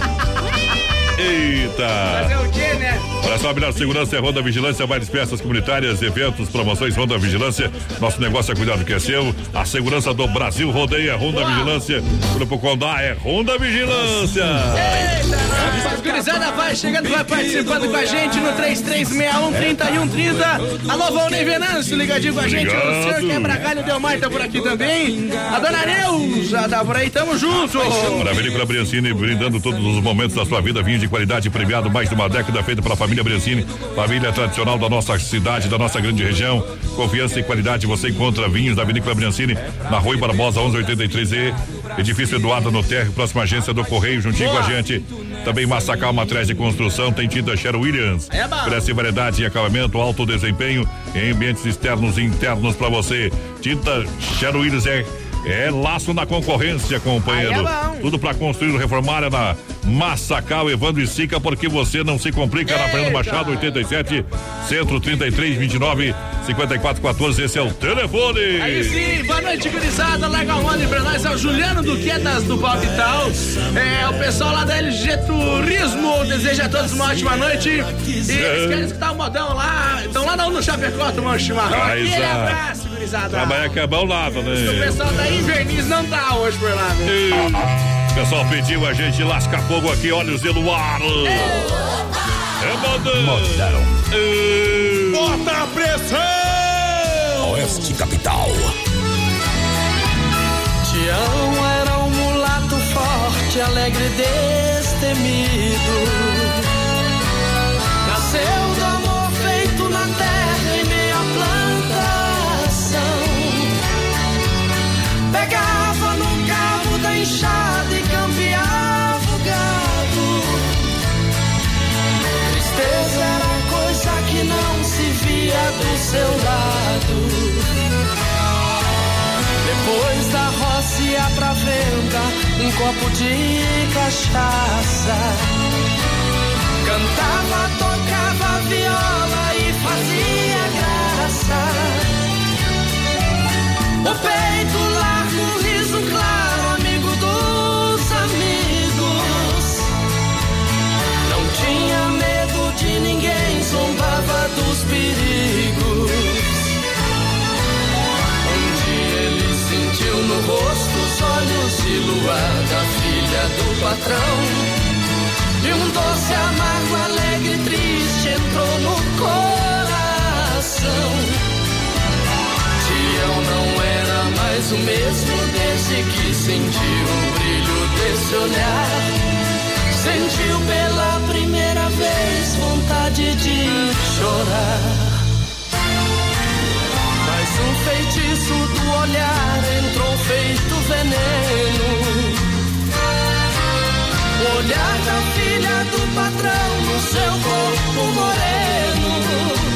Eita! Fazer o quê, né? Olha só, a melhor segurança é Ronda Vigilância, várias peças comunitárias, eventos, promoções Ronda Vigilância. Nosso negócio é cuidar do que é seu. A segurança do Brasil rodeia Ronda Vigilância. Grupo Condá é Ronda Vigilância. Eita, gurizada vai chegando, vai participando com a gente no 3361-3130. Alô, Valnei Venâncio, ligadinho com a gente. O senhor Quebra Galho Delmar tá por aqui também. A dona Neuza tá por aí, tamo junto. Para a Vinícola Briancini, brindando todos os momentos da sua vida, vinho de qualidade premiado, mais de uma década feito pela família Briancini, família tradicional da nossa cidade, da nossa grande região. Confiança e qualidade, você encontra vinhos da Vinícola Briancini, na Rua Barbosa 1183E, edifício Eduardo no próxima agência do Correio, juntinho com a gente. Também Massacal Materiais de Construção, tem tinta Sher Williams. Oferece variedade e acabamento, alto desempenho em ambientes externos e internos para você. Tinta Sher Williams é é laço na concorrência, companheiro. É. Tudo pra construir reformar é na Massacal, Evandro e Sica, porque você não se complica na Fernando Machado, 87, Centro 33, 29, 54, 14. Esse é o telefone. Aí sim, boa noite, gurizada. O nome pra nós. É o Juliano Duquedas do Palpital. É o pessoal lá da LG Turismo. Deseja a todos uma ótima noite. E eles querem escutar o modão lá. Então lá no, Chapecó tomando chimarrão. Aquele abraço, gurizada. É bom nada, O né? pessoal da Inverniz não tá hoje por lá, viu? O pessoal pediu a gente lasca fogo aqui, olhos e no ar. É modão. Bota a pressão! Oeste Capital. Tião era um mulato forte, alegre e destemido. Pegava no cabo da enxada e cambiava o gado. Tristeza era coisa que não se via do seu lado. Depois da roça ia pra venda um copo de cachaça. Cantava, tocava viola e fazia graça. O peito largo, perigos. Um dia ele sentiu no rosto os olhos de luar da filha do patrão. E um doce amargo, alegre triste entrou no coração. Tião não era mais o mesmo desde que sentiu o brilho desse olhar. Sentiu pela primeira vez vontade de chorar. Mas um feitiço do olhar entrou feito veneno. O olhar da filha do patrão no seu corpo moreno.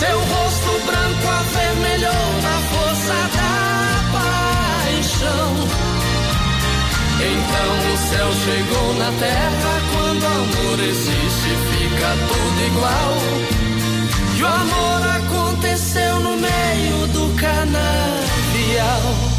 Seu rosto branco avermelhou na força da paixão. Então o céu chegou na terra quando amor existe, fica tudo igual. E o amor aconteceu no meio do canavial.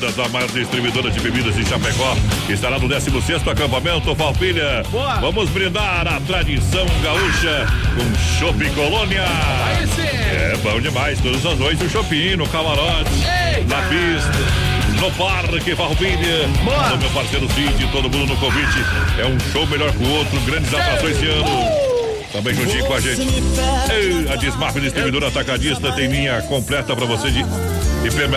Bebidas, a maior distribuidora de bebidas em Chapecó, que estará no 16 acampamento Falpilha. Vamos brindar a tradição gaúcha com Chopp Colônia. É bom demais, todas as noites o shopping, no camarote, na pista. No Parque Farroupilha, no meu parceiro Cid, todo mundo no convite. É um show melhor que o outro, grandes atrações esse ano. Também juntinho com a gente. Ei, A Desmaf Distribuidora Atacadista tem linha completa para você de hiper-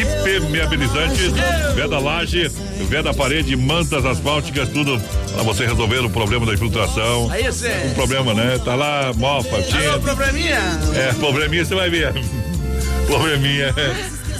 impermeabilizantes, veda laje, veda parede, mantas asfálticas, tudo para você resolver o problema da infiltração. Aí, Zé. Um problema, né? Tá lá, mofa, Alô, tinta. probleminha? É, probleminha você vai ver. Probleminha.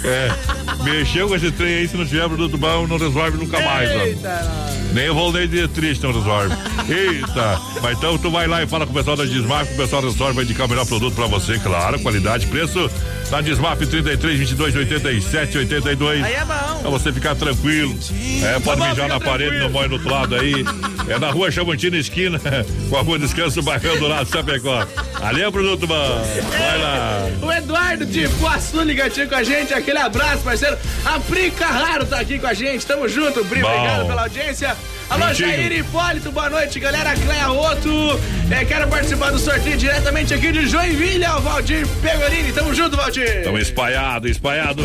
É. Mexeu com esse trem aí, se não tiver produto bom, não resolve nunca mais, ó. Nem o Volney de triste não resolve. Eita! Mas então tu vai lá e fala com o pessoal da Desmaf, o pessoal resolve, vai indicar o melhor produto pra você, claro, qualidade, preço. Na Desmaf 33, 22, 87, 82. Aí é bom. Pra você ficar tranquilo. É, pode Tá mijar na parede, tranquilo. não morre no outro lado aí. É na rua Chamantina, esquina, com a rua Descanso, Barrão do lado, Chapecó. Ali é o produto bom. Vai lá. O Eduardo de Poaçu ligadinho com a gente, aquele abraço, parceiro. A Pri Carraro tá aqui com a gente, tamo junto, Pri, Bom. obrigado pela audiência. Alô, Juntinho. Jair Hipólito, boa noite, galera. Cleia Otto, é, quero participar do sorteio diretamente aqui de Joinville, o Valdir Pegolini, tamo junto, Valdir. Estamos espalhado, espalhado.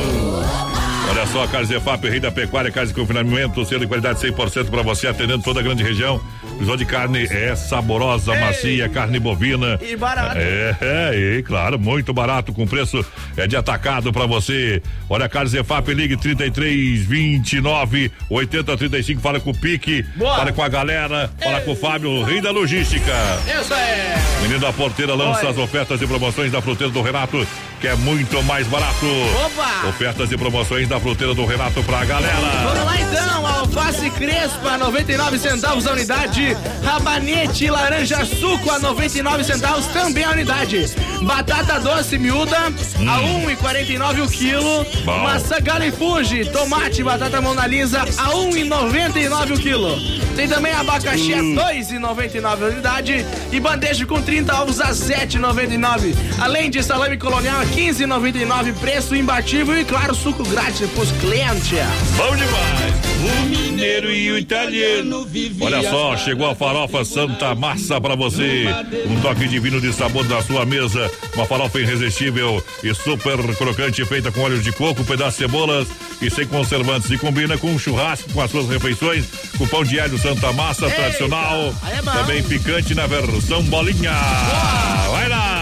Olha só, Carnes EFAP, Rei da Pecuária, casa de confinamento, selo de qualidade 100% para você, atendendo toda a grande região. Precisou de carne é saborosa, macia, carne bovina. E barato. É, é, e claro, muito barato, com preço é de atacado para você. Olha, Carnes EFAP, ligue 33 29 80 35, fala com o Pique, Boa. fala com a galera, fala com o Fábio, o Rei da Logística. Isso é. Menino da Porteira lança Olha. as ofertas e promoções da fruteira do Renato, que é muito mais barato. Opa! Ofertas e promoções da fruteira do Renato pra galera. Vamos lá então, alface crespa, 99 centavos a unidade. Rabanete laranja suco a 99 centavos também a unidade. Batata doce miúda a 1,49 o quilo. Bom. Maçã galifuge, tomate batata Mona Lisa a 1,99 o quilo. Tem também abacaxi a 2,99 a unidade e bandeja com 30 ovos a 7,99. Além de salame colonial a 15,99 preço imbatível e claro suco grátis pros clientes. Bom demais. O mineiro e o italiano. Olha só, chegou a farofa Santa Massa pra você. Um toque divino de sabor na sua mesa. Uma farofa irresistível e super crocante, feita com óleo de coco, pedaços de cebolas e sem conservantes. E combina com um churrasco, com as suas refeições, com pão de alho Santa Massa tradicional. aí é. Também picante na versão bolinha. Vai lá!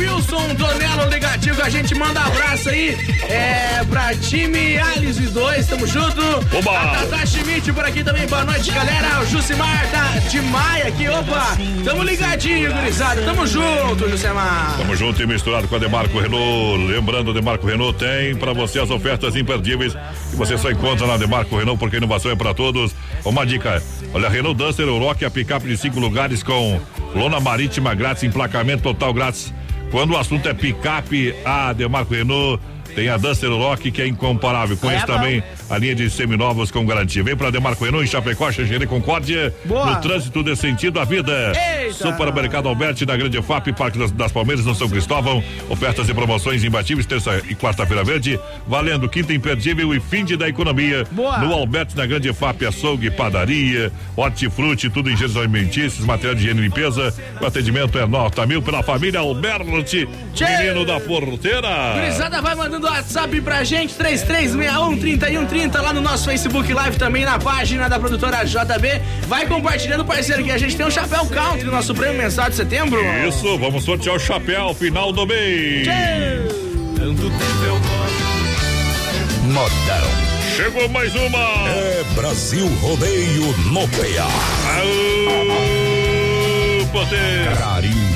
Wilson Donelo ligativo com a gente, manda abraço aí é, pra time Alice 2, tamo junto. Oba! A Tata Schmidt por aqui também, boa noite, galera. O Jucimar tá de Maia aqui, opa. Tamo ligadinho, gurizada, tamo junto, Jucimar. Tamo junto e misturado com a Demarco Renault. Lembrando, Demarco Renault tem para você as ofertas imperdíveis que você só encontra na Demarco Renault, porque inovação é para todos. Uma dica, olha, Renault Duster Euroque, a picape de cinco lugares com lona marítima grátis, emplacamento total grátis. Quando o assunto é picape, a Demarco Renault tem a Duster Rock que é incomparável. Conheço É, também a linha de seminovos com garantia. Vem pra Demarco em Chapecó, Xanxerê, Concórdia. Boa. No trânsito desse sentido da vida. Eita. Supermercado Alberti na Grande FAP, Parque das, das Palmeiras no São Cristóvão. Ofertas e promoções imbatíveis, terça e quarta-feira verde. Valendo quinta imperdível e fim de da economia. Boa. No Alberti na Grande FAP, açougue, padaria, hortifruti, tudo em gêneros alimentícios, material de higiene e limpeza. O atendimento é nota mil pela família Alberti, menino da porteira. Gurizada vai mandando WhatsApp pra gente, 3361 3130 lá no nosso Facebook Live também na página da produtora JB. Vai compartilhando, parceiro, que a gente tem um chapéu country no nosso prêmio mensal de setembro. Isso, vamos sortear o chapéu final do mês. Tanto tempo eu gosto. Modão. Chegou mais uma. É Brasil Rodeio no PA. Aô, é top.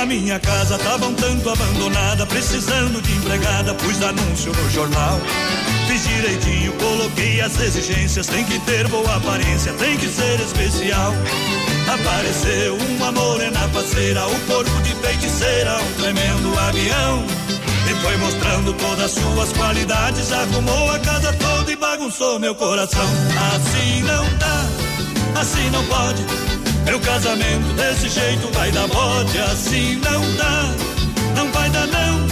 A minha casa tava um tanto abandonada, precisando de empregada, pus anúncio no jornal. Fiz direitinho, coloquei as exigências, tem que ter boa aparência, tem que ser especial. Apareceu uma morena parceira, o corpo de feiticeira, um tremendo avião. E foi mostrando todas as suas qualidades, arrumou a casa toda e bagunçou meu coração. Assim não dá, assim não pode. Meu casamento desse jeito vai dar bode, assim não dá, não vai dar não.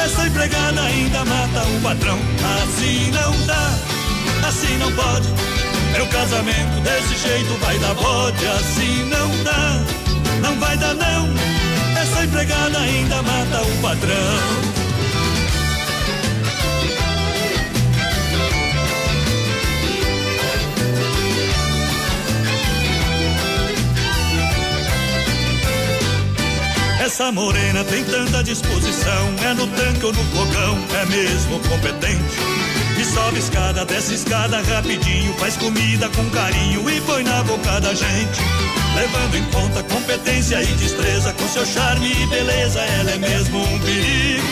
Essa empregada ainda mata o patrão, assim não dá, assim não pode. Meu casamento desse jeito vai dar bode, assim não dá, não vai dar não. Essa empregada ainda mata o patrão. Morena tem tanta disposição, é no tanque ou no fogão, é mesmo competente. E sobe escada, desce escada rapidinho, faz comida com carinho e põe na boca da gente. Levando em conta competência e destreza, com seu charme e beleza, ela é mesmo um perigo.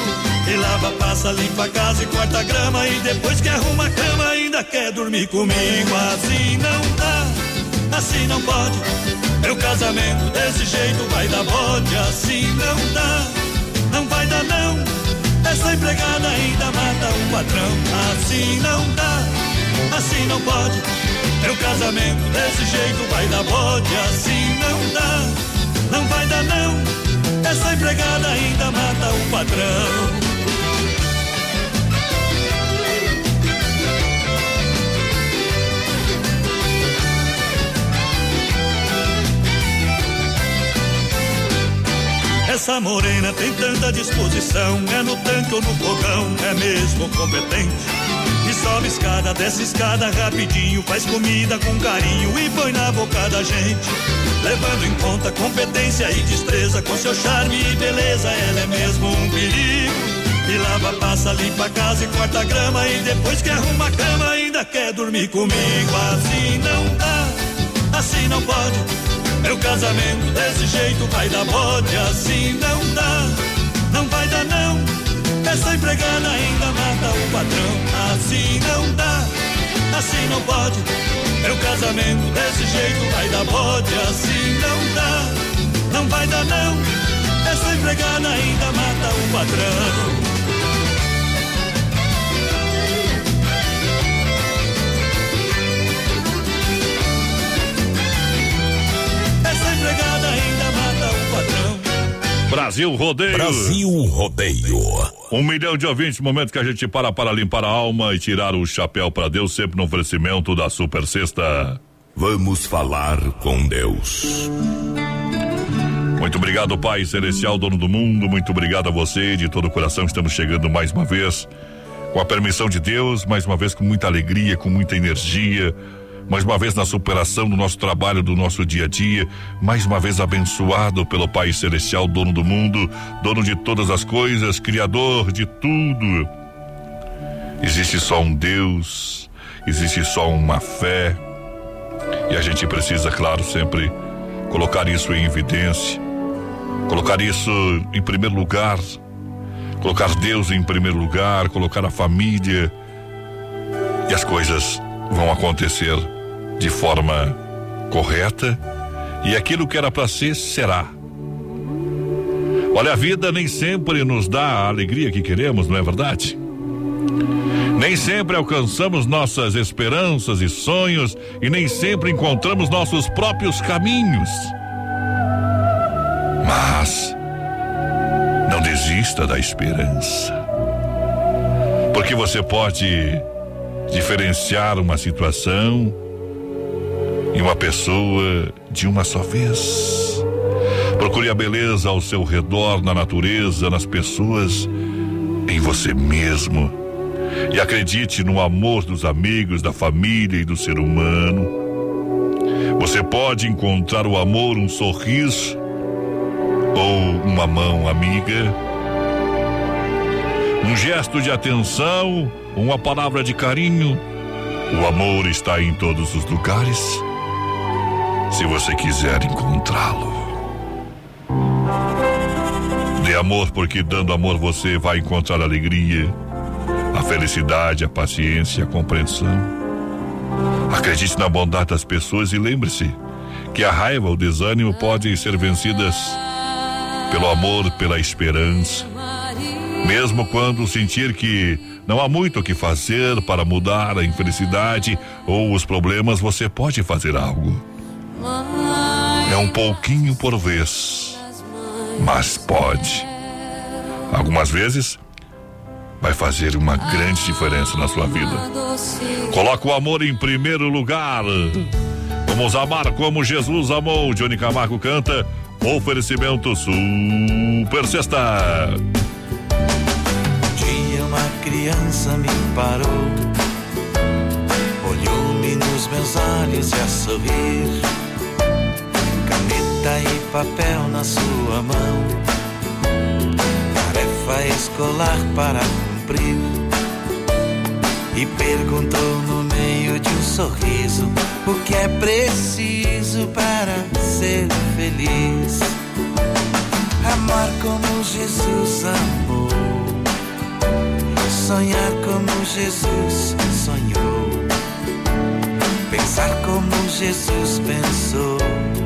E lava, passa, limpa a casa e corta a grama, e depois que arruma a cama, ainda quer dormir comigo. Assim não dá, assim não pode. Meu casamento desse jeito vai dar bode, assim não dá, não vai dar não. Essa empregada ainda mata o patrão, assim não dá, assim não pode. Meu casamento desse jeito vai dar bode, assim não dá, não vai dar não. Essa empregada ainda mata o patrão. Essa morena tem tanta disposição, é no tanque ou no fogão, é mesmo competente. E sobe escada, desce escada rapidinho, faz comida com carinho e põe na boca da gente. Levando em conta competência e destreza, com seu charme e beleza, ela é mesmo um perigo. E lava, passa, limpa a casa e corta a grama, e depois que arruma a cama, ainda quer dormir comigo. Assim não dá, assim não pode. Meu casamento desse jeito vai dar bode, assim não dá, não vai dar não. Essa empregada ainda mata o patrão, assim não dá, assim não pode. Meu casamento desse jeito vai dar bode, assim não dá, não vai dar não. Essa empregada ainda mata o patrão. Brasil Rodeio. Brasil Rodeio. Um milhão de ouvintes, momento que a gente para para limpar a alma e tirar o chapéu para Deus, sempre no oferecimento da Super Sexta. Vamos falar com Deus. Muito obrigado, Pai Celestial, dono do mundo. Muito obrigado a você, de todo o coração. Estamos chegando mais uma vez, com a permissão de Deus, mais uma vez com muita alegria, com muita energia, mais uma vez na superação do nosso trabalho, do nosso dia a dia, mais uma vez abençoado pelo Pai Celestial, dono do mundo, dono de todas as coisas, criador de tudo. Existe só um Deus, existe só uma fé, e a gente precisa, claro, sempre colocar isso em evidência, colocar isso em primeiro lugar, colocar Deus em primeiro lugar, colocar a família, e as coisas vão acontecer de forma correta e aquilo que era para ser será. Olha, a vida nem sempre nos dá a alegria que queremos, não é verdade? Nem sempre alcançamos nossas esperanças e sonhos e nem sempre encontramos nossos próprios caminhos. Mas não desista da esperança. Porque você pode diferenciar uma situação e uma pessoa de uma só vez. Procure a beleza ao seu redor, na natureza, nas pessoas, em você mesmo. E acredite no amor dos amigos, da família e do ser humano. Você pode encontrar o amor, um sorriso ou uma mão amiga, um gesto de atenção, uma palavra de carinho. O amor está em todos os lugares se você quiser encontrá-lo. Dê amor, porque dando amor você vai encontrar a alegria, a felicidade, a paciência, a compreensão. Acredite na bondade das pessoas e lembre-se que a raiva, o desânimo podem ser vencidas pelo amor, pela esperança. Mesmo quando sentir que não há muito o que fazer para mudar a infelicidade ou os problemas, você pode fazer algo. É um pouquinho por vez, mas pode. Algumas vezes vai fazer uma grande diferença na sua vida. Coloca o amor em primeiro lugar. Vamos amar como Jesus amou. Johnny Camargo canta. Oferecimento Super Sexta. Um dia uma criança me parou, olhou-me nos meus olhos e a sorrir caneta e papel na sua mão. Tarefa escolar para cumprir. E perguntou no meio de um sorriso o que é preciso para ser feliz. Amar como Jesus amou. Sonhar como Jesus sonhou. Pensar como Jesus pensou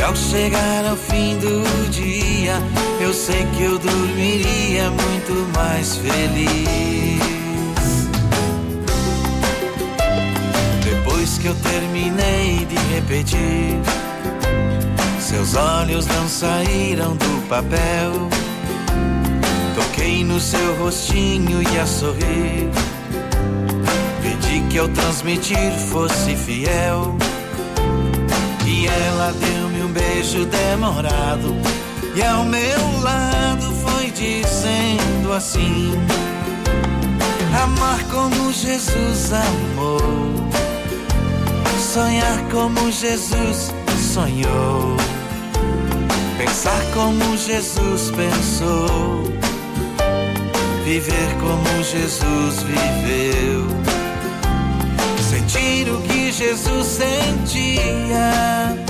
E ao chegar ao fim do dia, eu sei que eu dormiria muito mais feliz. Depois que eu terminei de repetir, seus olhos não saíram do papel. Toquei no seu rostinho e a sorrir. Pedi que ao transmitir fosse fiel. E ela deu-me um beijo demorado. E ao meu lado foi dizendo assim: Amar como Jesus amou. Sonhar como Jesus sonhou. Pensar como Jesus pensou. Viver como Jesus viveu. Sentir o que Jesus sentia.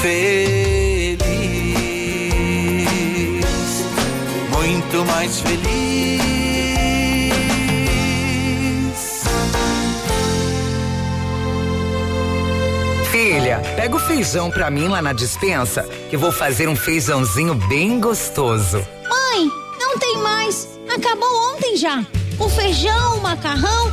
feliz. Muito mais feliz. Filha, pega o feijão pra mim lá na dispensa, que vou fazer um feijãozinho bem gostoso. Mãe, não tem mais. Acabou ontem já. O feijão, o macarrão,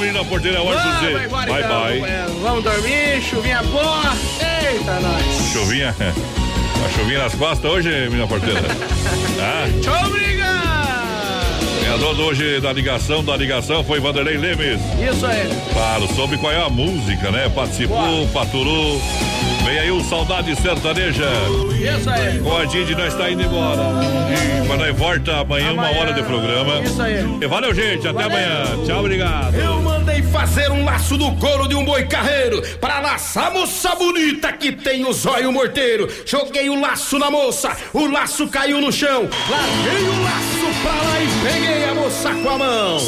Menina Porteira, é hora dizer. embora, Bye, então, bye. companheiro. Vamos dormir, chuvinha boa. Eita, nós. Chuvinha. A chuvinha nas costas hoje, menina porteira. ah, Tchau, briga! ganhador do hoje da ligação, da ligação foi Vanderlei Lemes. Isso aí. Claro, soube qual é a música, né? Participou, faturou. Vem aí o Saudade Sertaneja. Isso aí. Com a Didi, nós tá indo embora. E mas nós volta amanhã, uma hora de programa. Isso aí. E valeu, gente. Até amanhã. Tchau, obrigado. Eu mandei fazer um laço do couro de um boi carreiro para laçar a moça bonita que tem o zóio morteiro. Joguei o laço na moça, o laço caiu no chão. Larguei o laço pra lá e peguei a moça com a mão.